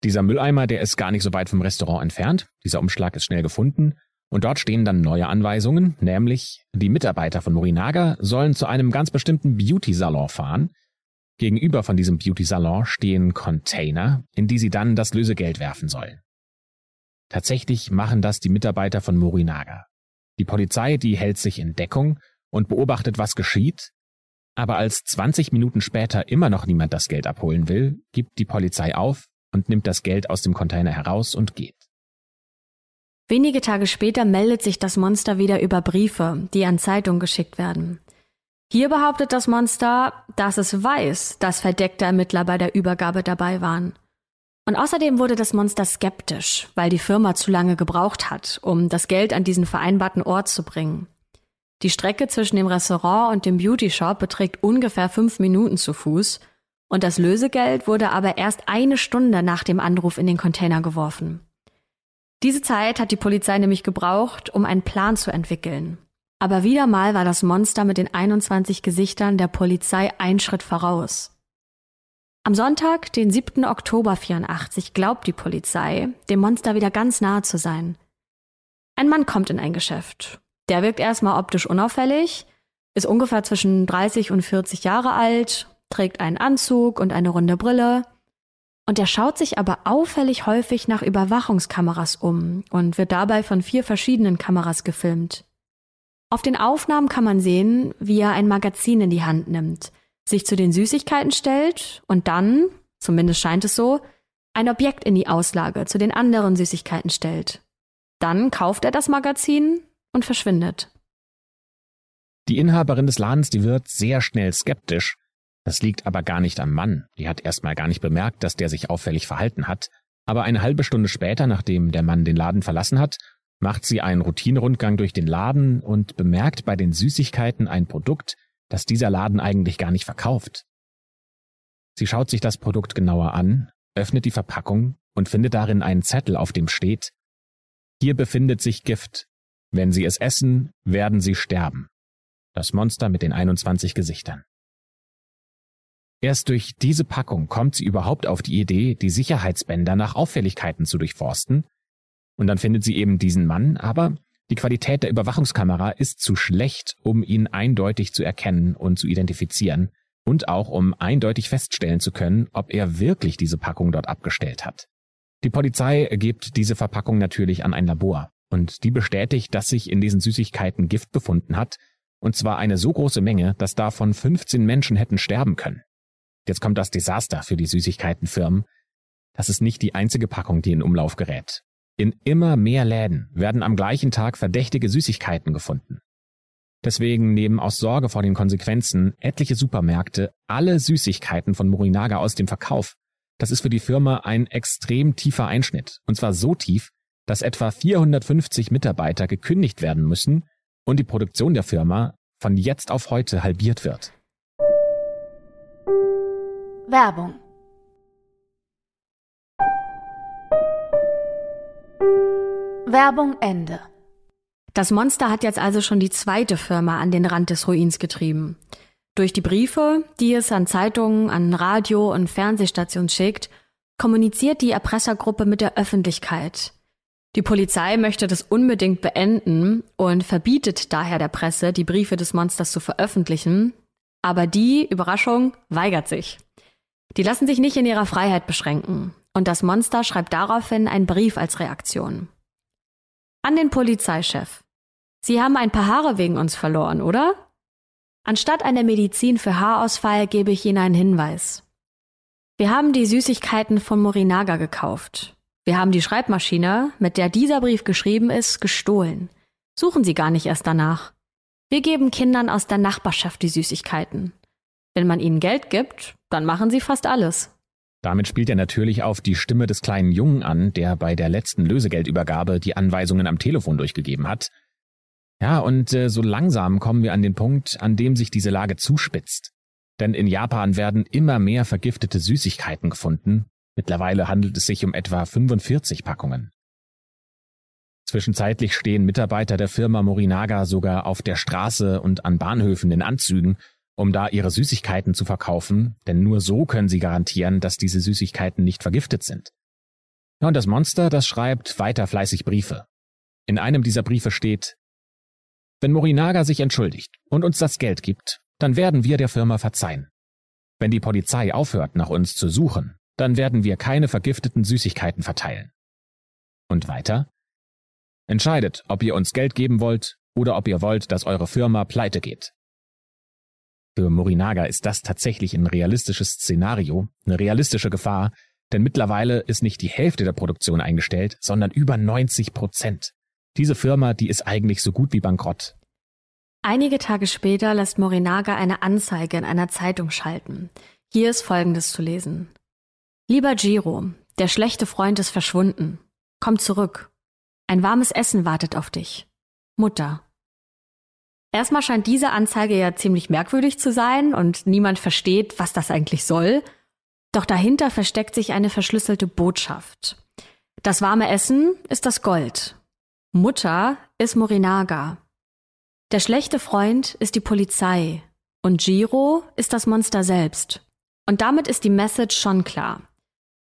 Dieser Mülleimer, der ist gar nicht so weit vom Restaurant entfernt. Dieser Umschlag ist schnell gefunden. Und dort stehen dann neue Anweisungen, nämlich die Mitarbeiter von Morinaga sollen zu einem ganz bestimmten Beauty-Salon fahren, Gegenüber von diesem Beauty-Salon stehen Container, in die sie dann das Lösegeld werfen sollen. Tatsächlich machen das die Mitarbeiter von Morinaga. Die Polizei, die hält sich in Deckung und beobachtet, was geschieht, aber als 20 Minuten später immer noch niemand das Geld abholen will, gibt die Polizei auf und nimmt das Geld aus dem Container heraus und geht. Wenige Tage später meldet sich das Monster wieder über Briefe, die an Zeitungen geschickt werden. Hier behauptet das Monster, dass es weiß, dass verdeckte Ermittler bei der Übergabe dabei waren. Und außerdem wurde das Monster skeptisch, weil die Firma zu lange gebraucht hat, um das Geld an diesen vereinbarten Ort zu bringen. Die Strecke zwischen dem Restaurant und dem Beauty Shop beträgt ungefähr fünf Minuten zu Fuß und das Lösegeld wurde aber erst eine Stunde nach dem Anruf in den Container geworfen. Diese Zeit hat die Polizei nämlich gebraucht, um einen Plan zu entwickeln. Aber wieder mal war das Monster mit den 21 Gesichtern der Polizei ein Schritt voraus. Am Sonntag, den 7. Oktober 84, glaubt die Polizei, dem Monster wieder ganz nahe zu sein. Ein Mann kommt in ein Geschäft. Der wirkt erstmal optisch unauffällig, ist ungefähr zwischen 30 und 40 Jahre alt, trägt einen Anzug und eine runde Brille. Und er schaut sich aber auffällig häufig nach Überwachungskameras um und wird dabei von vier verschiedenen Kameras gefilmt. Auf den Aufnahmen kann man sehen, wie er ein Magazin in die Hand nimmt, sich zu den Süßigkeiten stellt und dann, zumindest scheint es so, ein Objekt in die Auslage zu den anderen Süßigkeiten stellt. Dann kauft er das Magazin und verschwindet. Die Inhaberin des Ladens, die wird sehr schnell skeptisch. Das liegt aber gar nicht am Mann. Die hat erstmal gar nicht bemerkt, dass der sich auffällig verhalten hat. Aber eine halbe Stunde später, nachdem der Mann den Laden verlassen hat, macht sie einen Routinerundgang durch den Laden und bemerkt bei den Süßigkeiten ein Produkt, das dieser Laden eigentlich gar nicht verkauft. Sie schaut sich das Produkt genauer an, öffnet die Verpackung und findet darin einen Zettel, auf dem steht Hier befindet sich Gift. Wenn Sie es essen, werden Sie sterben. Das Monster mit den 21 Gesichtern. Erst durch diese Packung kommt sie überhaupt auf die Idee, die Sicherheitsbänder nach Auffälligkeiten zu durchforsten und dann findet sie eben diesen Mann, aber die Qualität der Überwachungskamera ist zu schlecht, um ihn eindeutig zu erkennen und zu identifizieren und auch um eindeutig feststellen zu können, ob er wirklich diese Packung dort abgestellt hat. Die Polizei gibt diese Verpackung natürlich an ein Labor und die bestätigt, dass sich in diesen Süßigkeiten Gift befunden hat, und zwar eine so große Menge, dass davon 15 Menschen hätten sterben können. Jetzt kommt das Desaster für die Süßigkeitenfirmen. Das ist nicht die einzige Packung, die in Umlauf gerät. In immer mehr Läden werden am gleichen Tag verdächtige Süßigkeiten gefunden. Deswegen nehmen aus Sorge vor den Konsequenzen etliche Supermärkte alle Süßigkeiten von Morinaga aus dem Verkauf. Das ist für die Firma ein extrem tiefer Einschnitt. Und zwar so tief, dass etwa 450 Mitarbeiter gekündigt werden müssen und die Produktion der Firma von jetzt auf heute halbiert wird. Werbung Werbung Ende. Das Monster hat jetzt also schon die zweite Firma an den Rand des Ruins getrieben. Durch die Briefe, die es an Zeitungen, an Radio- und Fernsehstationen schickt, kommuniziert die Erpressergruppe mit der Öffentlichkeit. Die Polizei möchte das unbedingt beenden und verbietet daher der Presse, die Briefe des Monsters zu veröffentlichen. Aber die, Überraschung, weigert sich. Die lassen sich nicht in ihrer Freiheit beschränken. Und das Monster schreibt daraufhin einen Brief als Reaktion. An den Polizeichef. Sie haben ein paar Haare wegen uns verloren, oder? Anstatt einer Medizin für Haarausfall gebe ich Ihnen einen Hinweis. Wir haben die Süßigkeiten von Morinaga gekauft. Wir haben die Schreibmaschine, mit der dieser Brief geschrieben ist, gestohlen. Suchen Sie gar nicht erst danach. Wir geben Kindern aus der Nachbarschaft die Süßigkeiten. Wenn man ihnen Geld gibt, dann machen sie fast alles. Damit spielt er natürlich auf die Stimme des kleinen Jungen an, der bei der letzten Lösegeldübergabe die Anweisungen am Telefon durchgegeben hat. Ja, und äh, so langsam kommen wir an den Punkt, an dem sich diese Lage zuspitzt. Denn in Japan werden immer mehr vergiftete Süßigkeiten gefunden. Mittlerweile handelt es sich um etwa 45 Packungen. Zwischenzeitlich stehen Mitarbeiter der Firma Morinaga sogar auf der Straße und an Bahnhöfen in Anzügen um da ihre Süßigkeiten zu verkaufen, denn nur so können sie garantieren, dass diese Süßigkeiten nicht vergiftet sind. Ja, und das Monster, das schreibt weiter fleißig Briefe. In einem dieser Briefe steht, wenn Morinaga sich entschuldigt und uns das Geld gibt, dann werden wir der Firma verzeihen. Wenn die Polizei aufhört, nach uns zu suchen, dann werden wir keine vergifteten Süßigkeiten verteilen. Und weiter? Entscheidet, ob ihr uns Geld geben wollt oder ob ihr wollt, dass eure Firma pleite geht. Für Morinaga ist das tatsächlich ein realistisches Szenario, eine realistische Gefahr, denn mittlerweile ist nicht die Hälfte der Produktion eingestellt, sondern über 90 Prozent. Diese Firma, die ist eigentlich so gut wie bankrott. Einige Tage später lässt Morinaga eine Anzeige in einer Zeitung schalten. Hier ist Folgendes zu lesen. Lieber Giro, der schlechte Freund ist verschwunden. Komm zurück. Ein warmes Essen wartet auf dich. Mutter. Erstmal scheint diese Anzeige ja ziemlich merkwürdig zu sein und niemand versteht, was das eigentlich soll. Doch dahinter versteckt sich eine verschlüsselte Botschaft. Das warme Essen ist das Gold. Mutter ist Morinaga. Der schlechte Freund ist die Polizei. Und Giro ist das Monster selbst. Und damit ist die Message schon klar.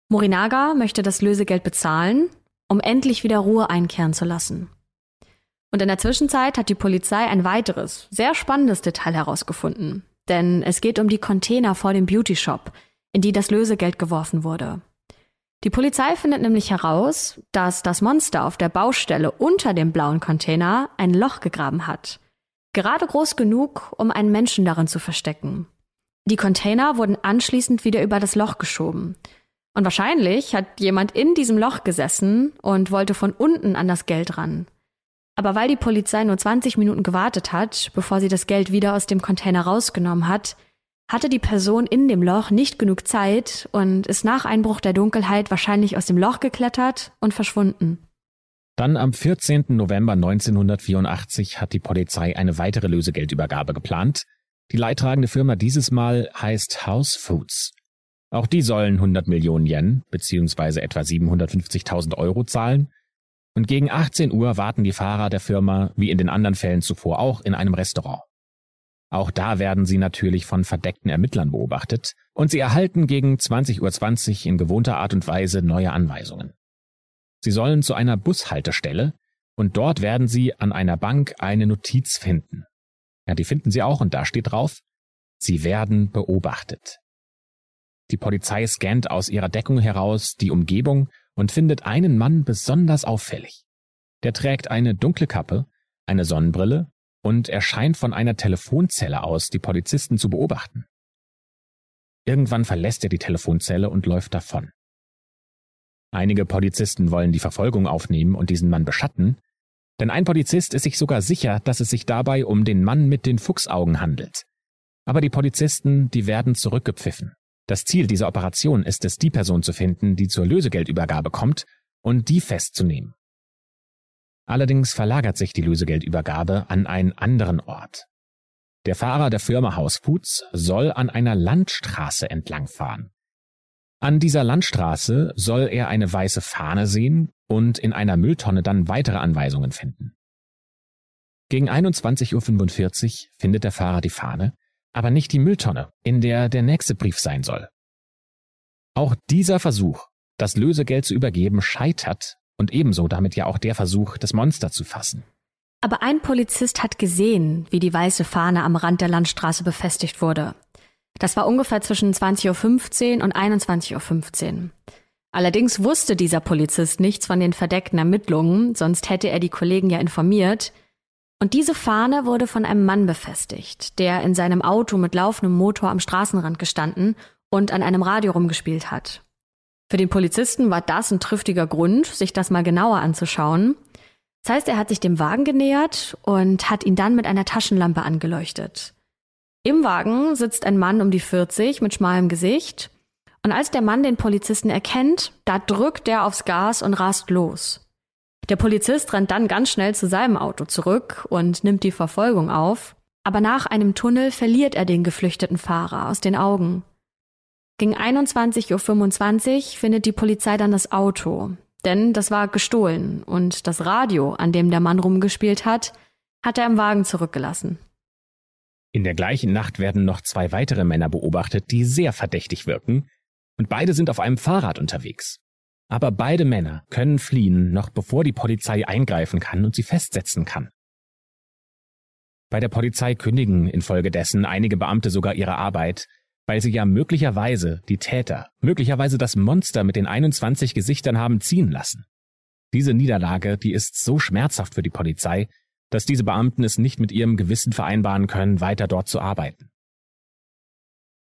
Morinaga möchte das Lösegeld bezahlen, um endlich wieder Ruhe einkehren zu lassen. Und in der Zwischenzeit hat die Polizei ein weiteres, sehr spannendes Detail herausgefunden. Denn es geht um die Container vor dem Beauty Shop, in die das Lösegeld geworfen wurde. Die Polizei findet nämlich heraus, dass das Monster auf der Baustelle unter dem blauen Container ein Loch gegraben hat. Gerade groß genug, um einen Menschen darin zu verstecken. Die Container wurden anschließend wieder über das Loch geschoben. Und wahrscheinlich hat jemand in diesem Loch gesessen und wollte von unten an das Geld ran. Aber weil die Polizei nur 20 Minuten gewartet hat, bevor sie das Geld wieder aus dem Container rausgenommen hat, hatte die Person in dem Loch nicht genug Zeit und ist nach Einbruch der Dunkelheit wahrscheinlich aus dem Loch geklettert und verschwunden. Dann am 14. November 1984 hat die Polizei eine weitere Lösegeldübergabe geplant. Die leidtragende Firma dieses Mal heißt House Foods. Auch die sollen 100 Millionen Yen bzw. etwa 750.000 Euro zahlen und gegen 18 Uhr warten die Fahrer der Firma, wie in den anderen Fällen zuvor auch, in einem Restaurant. Auch da werden sie natürlich von verdeckten Ermittlern beobachtet und sie erhalten gegen 20.20 Uhr in gewohnter Art und Weise neue Anweisungen. Sie sollen zu einer Bushaltestelle und dort werden sie an einer Bank eine Notiz finden. Ja, die finden sie auch und da steht drauf, sie werden beobachtet. Die Polizei scannt aus ihrer Deckung heraus die Umgebung und findet einen Mann besonders auffällig. Der trägt eine dunkle Kappe, eine Sonnenbrille und erscheint von einer Telefonzelle aus, die Polizisten zu beobachten. Irgendwann verlässt er die Telefonzelle und läuft davon. Einige Polizisten wollen die Verfolgung aufnehmen und diesen Mann beschatten, denn ein Polizist ist sich sogar sicher, dass es sich dabei um den Mann mit den Fuchsaugen handelt. Aber die Polizisten, die werden zurückgepfiffen. Das Ziel dieser Operation ist es, die Person zu finden, die zur Lösegeldübergabe kommt und die festzunehmen. Allerdings verlagert sich die Lösegeldübergabe an einen anderen Ort. Der Fahrer der Firma House Foods soll an einer Landstraße entlangfahren. An dieser Landstraße soll er eine weiße Fahne sehen und in einer Mülltonne dann weitere Anweisungen finden. Gegen 21.45 Uhr findet der Fahrer die Fahne, aber nicht die Mülltonne, in der der nächste Brief sein soll. Auch dieser Versuch, das Lösegeld zu übergeben, scheitert und ebenso damit ja auch der Versuch, das Monster zu fassen. Aber ein Polizist hat gesehen, wie die weiße Fahne am Rand der Landstraße befestigt wurde. Das war ungefähr zwischen 20.15 Uhr und 21.15 Uhr. Allerdings wusste dieser Polizist nichts von den verdeckten Ermittlungen, sonst hätte er die Kollegen ja informiert. Und diese Fahne wurde von einem Mann befestigt, der in seinem Auto mit laufendem Motor am Straßenrand gestanden und an einem Radio rumgespielt hat. Für den Polizisten war das ein triftiger Grund, sich das mal genauer anzuschauen. Das heißt, er hat sich dem Wagen genähert und hat ihn dann mit einer Taschenlampe angeleuchtet. Im Wagen sitzt ein Mann um die 40 mit schmalem Gesicht. Und als der Mann den Polizisten erkennt, da drückt er aufs Gas und rast los. Der Polizist rennt dann ganz schnell zu seinem Auto zurück und nimmt die Verfolgung auf. Aber nach einem Tunnel verliert er den geflüchteten Fahrer aus den Augen. Gegen 21.25 Uhr findet die Polizei dann das Auto, denn das war gestohlen und das Radio, an dem der Mann rumgespielt hat, hat er im Wagen zurückgelassen. In der gleichen Nacht werden noch zwei weitere Männer beobachtet, die sehr verdächtig wirken, und beide sind auf einem Fahrrad unterwegs. Aber beide Männer können fliehen, noch bevor die Polizei eingreifen kann und sie festsetzen kann. Bei der Polizei kündigen infolgedessen einige Beamte sogar ihre Arbeit, weil sie ja möglicherweise die Täter, möglicherweise das Monster mit den 21 Gesichtern haben ziehen lassen. Diese Niederlage, die ist so schmerzhaft für die Polizei, dass diese Beamten es nicht mit ihrem Gewissen vereinbaren können, weiter dort zu arbeiten.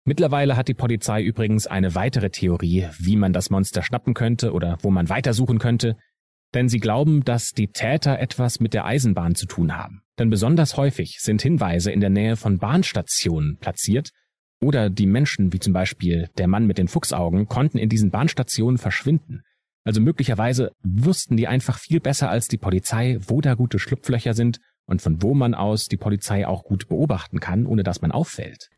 Mittlerweile hat die Polizei übrigens eine weitere Theorie, wie man das Monster schnappen könnte oder wo man weitersuchen könnte, denn sie glauben, dass die Täter etwas mit der Eisenbahn zu tun haben. Denn besonders häufig sind Hinweise in der Nähe von Bahnstationen platziert, oder die Menschen, wie zum Beispiel der Mann mit den Fuchsaugen, konnten in diesen Bahnstationen verschwinden. Also möglicherweise wussten die einfach viel besser als die Polizei, wo da gute Schlupflöcher sind und von wo man aus die Polizei auch gut beobachten kann, ohne dass man auffällt.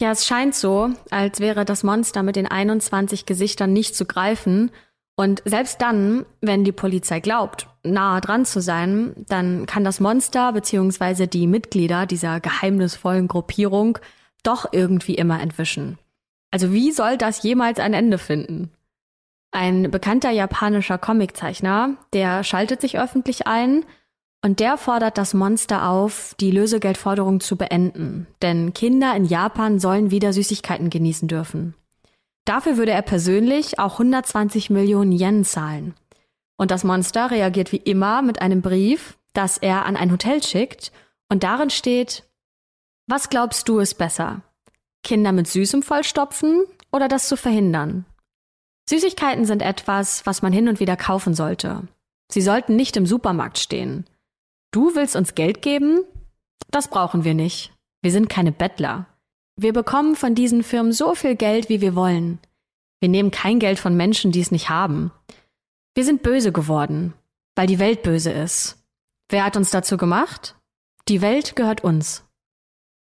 Ja, es scheint so, als wäre das Monster mit den 21 Gesichtern nicht zu greifen. Und selbst dann, wenn die Polizei glaubt, nahe dran zu sein, dann kann das Monster bzw. die Mitglieder dieser geheimnisvollen Gruppierung doch irgendwie immer entwischen. Also wie soll das jemals ein Ende finden? Ein bekannter japanischer Comiczeichner, der schaltet sich öffentlich ein und der fordert das Monster auf, die Lösegeldforderung zu beenden. Denn Kinder in Japan sollen wieder Süßigkeiten genießen dürfen. Dafür würde er persönlich auch 120 Millionen Yen zahlen. Und das Monster reagiert wie immer mit einem Brief, das er an ein Hotel schickt und darin steht, was glaubst du ist besser? Kinder mit Süßem vollstopfen oder das zu verhindern? Süßigkeiten sind etwas, was man hin und wieder kaufen sollte. Sie sollten nicht im Supermarkt stehen. Du willst uns Geld geben? Das brauchen wir nicht. Wir sind keine Bettler. Wir bekommen von diesen Firmen so viel Geld, wie wir wollen. Wir nehmen kein Geld von Menschen, die es nicht haben. Wir sind böse geworden, weil die Welt böse ist. Wer hat uns dazu gemacht? Die Welt gehört uns.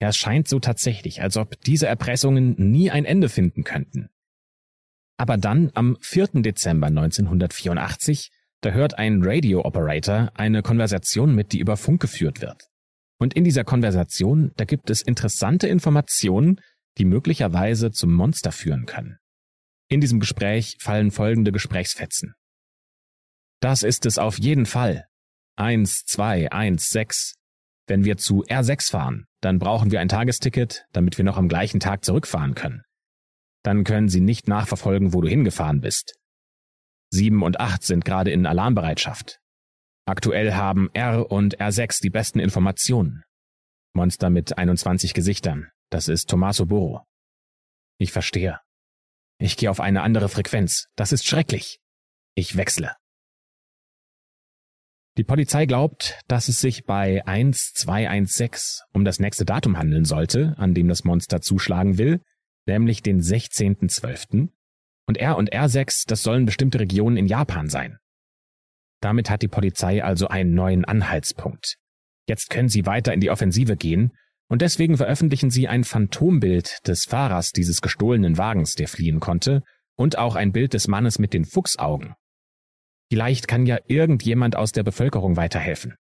Ja, es scheint so tatsächlich, als ob diese Erpressungen nie ein Ende finden könnten. Aber dann, am 4. Dezember 1984, da hört ein Radio-Operator eine Konversation mit, die über Funk geführt wird. Und in dieser Konversation, da gibt es interessante Informationen, die möglicherweise zum Monster führen können. In diesem Gespräch fallen folgende Gesprächsfetzen. Das ist es auf jeden Fall. 1, 2, 1, 6. Wenn wir zu R6 fahren, dann brauchen wir ein Tagesticket, damit wir noch am gleichen Tag zurückfahren können. Dann können sie nicht nachverfolgen, wo du hingefahren bist. 7 und 8 sind gerade in Alarmbereitschaft. Aktuell haben R und R6 die besten Informationen. Monster mit 21 Gesichtern. Das ist Tommaso Burro. Ich verstehe. Ich gehe auf eine andere Frequenz. Das ist schrecklich. Ich wechsle. Die Polizei glaubt, dass es sich bei 1216 um das nächste Datum handeln sollte, an dem das Monster zuschlagen will, nämlich den 16.12. Und R und R6, das sollen bestimmte Regionen in Japan sein. Damit hat die Polizei also einen neuen Anhaltspunkt. Jetzt können sie weiter in die Offensive gehen, und deswegen veröffentlichen sie ein Phantombild des Fahrers dieses gestohlenen Wagens, der fliehen konnte, und auch ein Bild des Mannes mit den Fuchsaugen. Vielleicht kann ja irgendjemand aus der Bevölkerung weiterhelfen.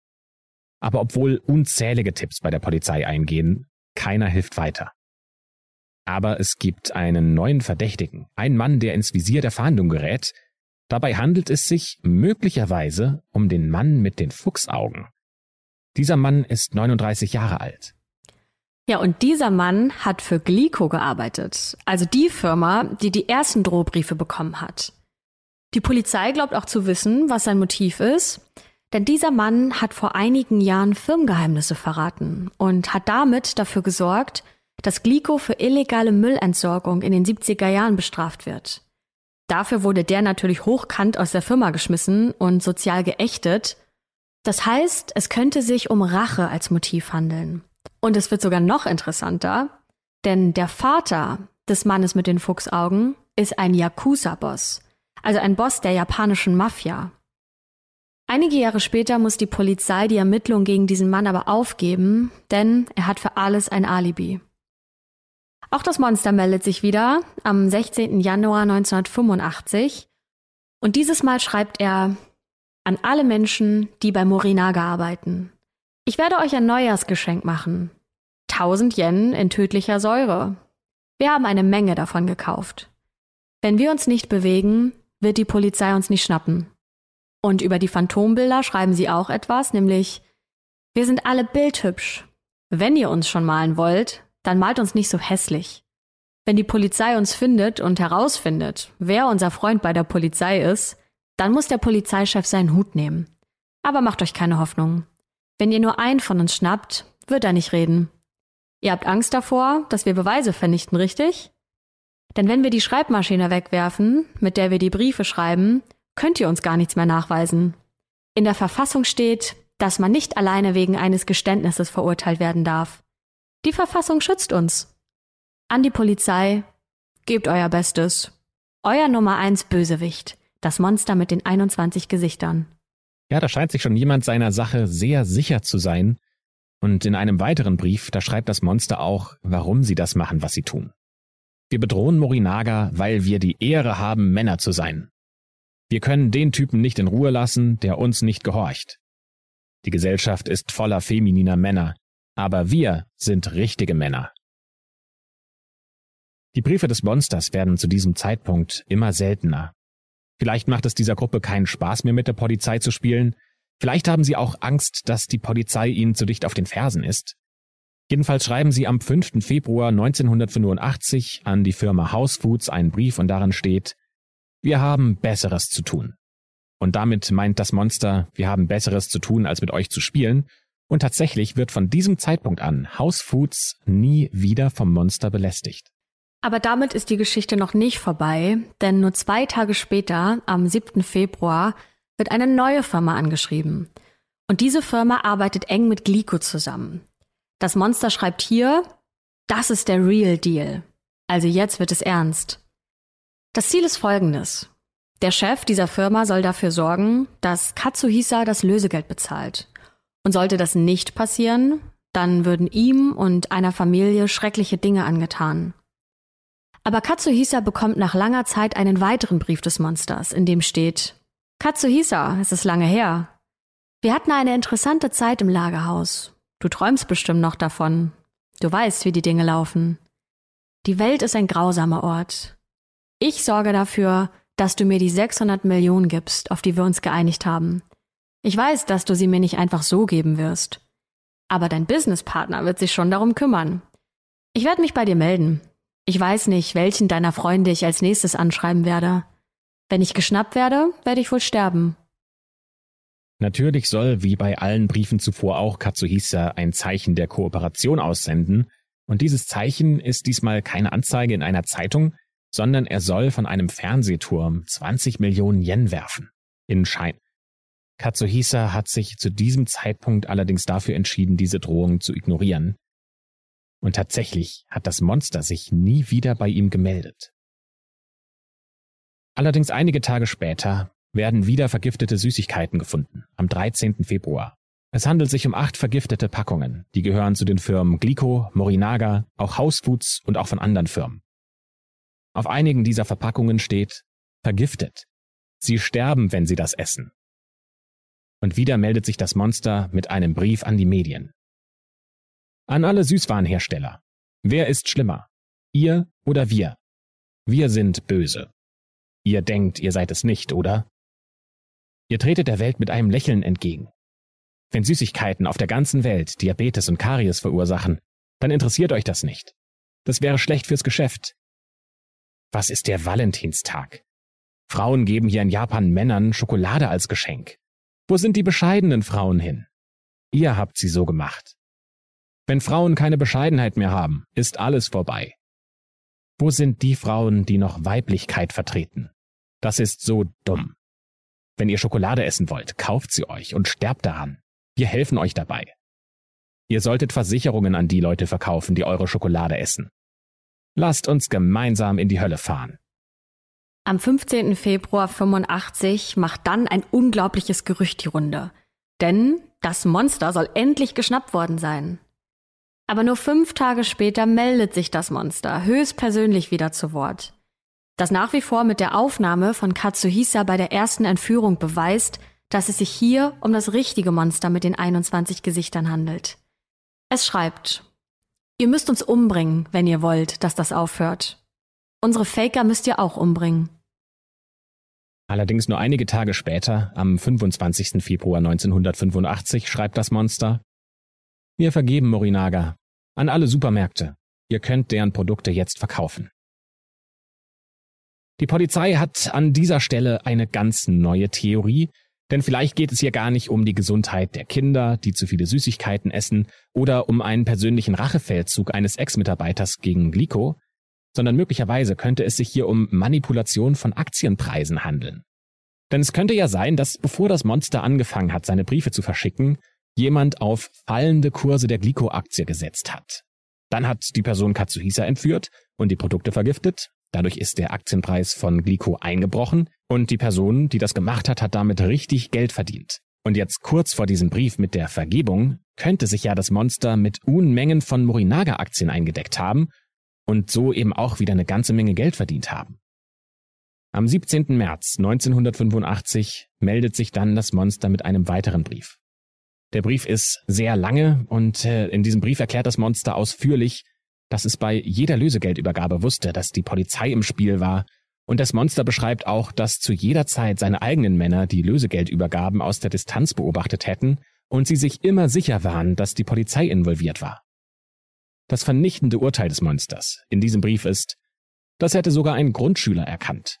Aber obwohl unzählige Tipps bei der Polizei eingehen, keiner hilft weiter. Aber es gibt einen neuen Verdächtigen, einen Mann, der ins Visier der Fahndung gerät. Dabei handelt es sich möglicherweise um den Mann mit den Fuchsaugen. Dieser Mann ist 39 Jahre alt. Ja, und dieser Mann hat für Glico gearbeitet, also die Firma, die die ersten Drohbriefe bekommen hat. Die Polizei glaubt auch zu wissen, was sein Motiv ist, denn dieser Mann hat vor einigen Jahren Firmengeheimnisse verraten und hat damit dafür gesorgt, dass Glico für illegale Müllentsorgung in den 70er Jahren bestraft wird. Dafür wurde der natürlich hochkant aus der Firma geschmissen und sozial geächtet. Das heißt, es könnte sich um Rache als Motiv handeln. Und es wird sogar noch interessanter, denn der Vater des Mannes mit den Fuchsaugen ist ein Yakuza-Boss, also ein Boss der japanischen Mafia. Einige Jahre später muss die Polizei die Ermittlung gegen diesen Mann aber aufgeben, denn er hat für alles ein Alibi. Auch das Monster meldet sich wieder am 16. Januar 1985 und dieses Mal schreibt er an alle Menschen, die bei Morinaga arbeiten. Ich werde euch ein Neujahrsgeschenk machen. 1000 Yen in tödlicher Säure. Wir haben eine Menge davon gekauft. Wenn wir uns nicht bewegen, wird die Polizei uns nicht schnappen. Und über die Phantombilder schreiben sie auch etwas, nämlich wir sind alle bildhübsch. Wenn ihr uns schon malen wollt, dann malt uns nicht so hässlich. Wenn die Polizei uns findet und herausfindet, wer unser Freund bei der Polizei ist, dann muss der Polizeichef seinen Hut nehmen. Aber macht euch keine Hoffnung. Wenn ihr nur einen von uns schnappt, wird er nicht reden. Ihr habt Angst davor, dass wir Beweise vernichten, richtig? Denn wenn wir die Schreibmaschine wegwerfen, mit der wir die Briefe schreiben, könnt ihr uns gar nichts mehr nachweisen. In der Verfassung steht, dass man nicht alleine wegen eines Geständnisses verurteilt werden darf. Die Verfassung schützt uns. An die Polizei, gebt euer Bestes. Euer Nummer eins Bösewicht, das Monster mit den 21 Gesichtern. Ja, da scheint sich schon jemand seiner Sache sehr sicher zu sein. Und in einem weiteren Brief, da schreibt das Monster auch, warum sie das machen, was sie tun. Wir bedrohen Morinaga, weil wir die Ehre haben, Männer zu sein. Wir können den Typen nicht in Ruhe lassen, der uns nicht gehorcht. Die Gesellschaft ist voller femininer Männer, aber wir sind richtige Männer. Die Briefe des Monsters werden zu diesem Zeitpunkt immer seltener. Vielleicht macht es dieser Gruppe keinen Spaß mehr mit der Polizei zu spielen, vielleicht haben sie auch Angst, dass die Polizei ihnen zu dicht auf den Fersen ist. Jedenfalls schreiben sie am 5. Februar 1985 an die Firma House Foods einen Brief und darin steht, wir haben Besseres zu tun. Und damit meint das Monster, wir haben Besseres zu tun, als mit euch zu spielen. Und tatsächlich wird von diesem Zeitpunkt an House Foods nie wieder vom Monster belästigt. Aber damit ist die Geschichte noch nicht vorbei, denn nur zwei Tage später, am 7. Februar, wird eine neue Firma angeschrieben. Und diese Firma arbeitet eng mit Glico zusammen. Das Monster schreibt hier, das ist der Real Deal. Also jetzt wird es ernst. Das Ziel ist folgendes. Der Chef dieser Firma soll dafür sorgen, dass Katsuhisa das Lösegeld bezahlt. Und sollte das nicht passieren, dann würden ihm und einer Familie schreckliche Dinge angetan. Aber Katsuhisa bekommt nach langer Zeit einen weiteren Brief des Monsters, in dem steht, Katsuhisa, es ist lange her. Wir hatten eine interessante Zeit im Lagerhaus. Du träumst bestimmt noch davon. Du weißt, wie die Dinge laufen. Die Welt ist ein grausamer Ort. Ich sorge dafür, dass du mir die 600 Millionen gibst, auf die wir uns geeinigt haben. Ich weiß, dass du sie mir nicht einfach so geben wirst. Aber dein Businesspartner wird sich schon darum kümmern. Ich werde mich bei dir melden. Ich weiß nicht, welchen deiner Freunde ich als nächstes anschreiben werde. Wenn ich geschnappt werde, werde ich wohl sterben. Natürlich soll, wie bei allen Briefen zuvor auch, Katsuhisa ein Zeichen der Kooperation aussenden. Und dieses Zeichen ist diesmal keine Anzeige in einer Zeitung, sondern er soll von einem Fernsehturm 20 Millionen Yen werfen. In Schein. Katsuhisa hat sich zu diesem Zeitpunkt allerdings dafür entschieden, diese Drohung zu ignorieren. Und tatsächlich hat das Monster sich nie wieder bei ihm gemeldet. Allerdings einige Tage später werden wieder vergiftete Süßigkeiten gefunden, am 13. Februar. Es handelt sich um acht vergiftete Packungen, die gehören zu den Firmen Glico, Morinaga, auch House Foods und auch von anderen Firmen. Auf einigen dieser Verpackungen steht vergiftet. Sie sterben, wenn sie das essen. Und wieder meldet sich das Monster mit einem Brief an die Medien. An alle Süßwarenhersteller. Wer ist schlimmer? Ihr oder wir? Wir sind böse. Ihr denkt, ihr seid es nicht, oder? Ihr tretet der Welt mit einem Lächeln entgegen. Wenn Süßigkeiten auf der ganzen Welt Diabetes und Karies verursachen, dann interessiert euch das nicht. Das wäre schlecht fürs Geschäft. Was ist der Valentinstag? Frauen geben hier in Japan Männern Schokolade als Geschenk. Wo sind die bescheidenen Frauen hin? Ihr habt sie so gemacht. Wenn Frauen keine Bescheidenheit mehr haben, ist alles vorbei. Wo sind die Frauen, die noch Weiblichkeit vertreten? Das ist so dumm. Wenn ihr Schokolade essen wollt, kauft sie euch und sterbt daran. Wir helfen euch dabei. Ihr solltet Versicherungen an die Leute verkaufen, die eure Schokolade essen. Lasst uns gemeinsam in die Hölle fahren. Am 15. Februar 85 macht dann ein unglaubliches Gerücht die Runde. Denn das Monster soll endlich geschnappt worden sein. Aber nur fünf Tage später meldet sich das Monster höchstpersönlich wieder zu Wort. Das nach wie vor mit der Aufnahme von Katsuhisa bei der ersten Entführung beweist, dass es sich hier um das richtige Monster mit den 21 Gesichtern handelt. Es schreibt, Ihr müsst uns umbringen, wenn ihr wollt, dass das aufhört. Unsere Faker müsst ihr auch umbringen. Allerdings nur einige Tage später, am 25. Februar 1985, schreibt das Monster, Wir vergeben Morinaga an alle Supermärkte. Ihr könnt deren Produkte jetzt verkaufen. Die Polizei hat an dieser Stelle eine ganz neue Theorie, denn vielleicht geht es hier gar nicht um die Gesundheit der Kinder, die zu viele Süßigkeiten essen, oder um einen persönlichen Rachefeldzug eines Ex-Mitarbeiters gegen Glico, sondern möglicherweise könnte es sich hier um Manipulation von Aktienpreisen handeln. Denn es könnte ja sein, dass bevor das Monster angefangen hat, seine Briefe zu verschicken, jemand auf fallende Kurse der Glico-Aktie gesetzt hat. Dann hat die Person Katsuhisa entführt und die Produkte vergiftet, Dadurch ist der Aktienpreis von Glico eingebrochen und die Person, die das gemacht hat, hat damit richtig Geld verdient. Und jetzt kurz vor diesem Brief mit der Vergebung könnte sich ja das Monster mit Unmengen von Morinaga-Aktien eingedeckt haben und so eben auch wieder eine ganze Menge Geld verdient haben. Am 17. März 1985 meldet sich dann das Monster mit einem weiteren Brief. Der Brief ist sehr lange und äh, in diesem Brief erklärt das Monster ausführlich, dass es bei jeder Lösegeldübergabe wusste, dass die Polizei im Spiel war, und das Monster beschreibt auch, dass zu jeder Zeit seine eigenen Männer die Lösegeldübergaben aus der Distanz beobachtet hätten und sie sich immer sicher waren, dass die Polizei involviert war. Das vernichtende Urteil des Monsters in diesem Brief ist, das hätte sogar ein Grundschüler erkannt.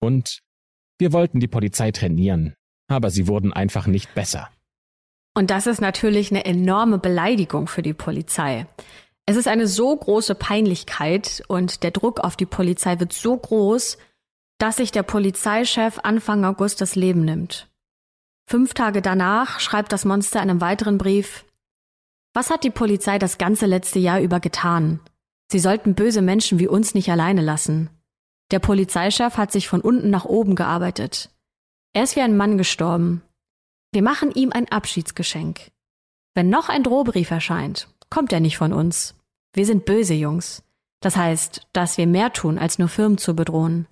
Und wir wollten die Polizei trainieren, aber sie wurden einfach nicht besser. Und das ist natürlich eine enorme Beleidigung für die Polizei. Es ist eine so große Peinlichkeit und der Druck auf die Polizei wird so groß, dass sich der Polizeichef Anfang August das Leben nimmt. Fünf Tage danach schreibt das Monster in einem weiteren Brief, was hat die Polizei das ganze letzte Jahr über getan? Sie sollten böse Menschen wie uns nicht alleine lassen. Der Polizeichef hat sich von unten nach oben gearbeitet. Er ist wie ein Mann gestorben. Wir machen ihm ein Abschiedsgeschenk. Wenn noch ein Drohbrief erscheint, kommt er nicht von uns. Wir sind böse Jungs. Das heißt, dass wir mehr tun, als nur Firmen zu bedrohen.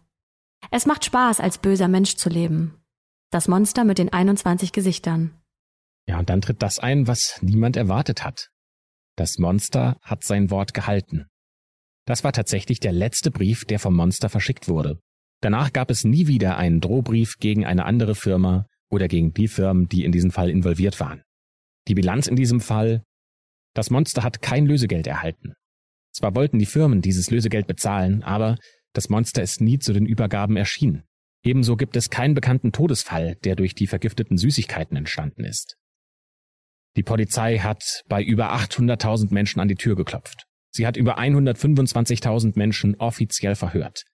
Es macht Spaß, als böser Mensch zu leben. Das Monster mit den 21 Gesichtern. Ja, und dann tritt das ein, was niemand erwartet hat. Das Monster hat sein Wort gehalten. Das war tatsächlich der letzte Brief, der vom Monster verschickt wurde. Danach gab es nie wieder einen Drohbrief gegen eine andere Firma oder gegen die Firmen, die in diesem Fall involviert waren. Die Bilanz in diesem Fall das Monster hat kein Lösegeld erhalten. Zwar wollten die Firmen dieses Lösegeld bezahlen, aber das Monster ist nie zu den Übergaben erschienen. Ebenso gibt es keinen bekannten Todesfall, der durch die vergifteten Süßigkeiten entstanden ist. Die Polizei hat bei über 800.000 Menschen an die Tür geklopft. Sie hat über 125.000 Menschen offiziell verhört.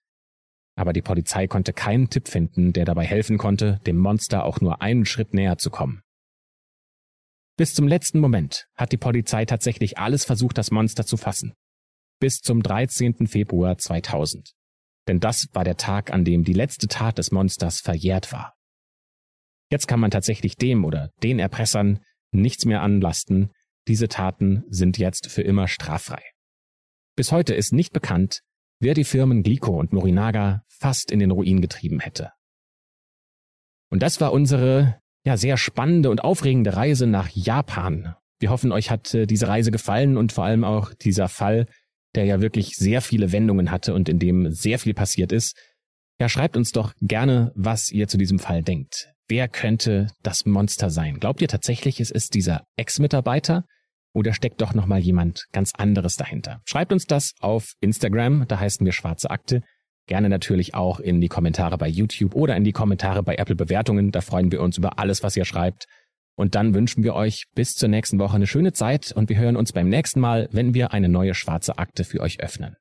Aber die Polizei konnte keinen Tipp finden, der dabei helfen konnte, dem Monster auch nur einen Schritt näher zu kommen. Bis zum letzten Moment hat die Polizei tatsächlich alles versucht, das Monster zu fassen. Bis zum 13. Februar 2000. Denn das war der Tag, an dem die letzte Tat des Monsters verjährt war. Jetzt kann man tatsächlich dem oder den Erpressern nichts mehr anlasten. Diese Taten sind jetzt für immer straffrei. Bis heute ist nicht bekannt, wer die Firmen Glico und Morinaga fast in den Ruin getrieben hätte. Und das war unsere ja, sehr spannende und aufregende Reise nach Japan. Wir hoffen, euch hat äh, diese Reise gefallen und vor allem auch dieser Fall, der ja wirklich sehr viele Wendungen hatte und in dem sehr viel passiert ist. Ja, schreibt uns doch gerne, was ihr zu diesem Fall denkt. Wer könnte das Monster sein? Glaubt ihr tatsächlich, es ist dieser Ex-Mitarbeiter? Oder steckt doch nochmal jemand ganz anderes dahinter? Schreibt uns das auf Instagram, da heißen wir Schwarze Akte. Gerne natürlich auch in die Kommentare bei YouTube oder in die Kommentare bei Apple Bewertungen. Da freuen wir uns über alles, was ihr schreibt. Und dann wünschen wir euch bis zur nächsten Woche eine schöne Zeit und wir hören uns beim nächsten Mal, wenn wir eine neue schwarze Akte für euch öffnen.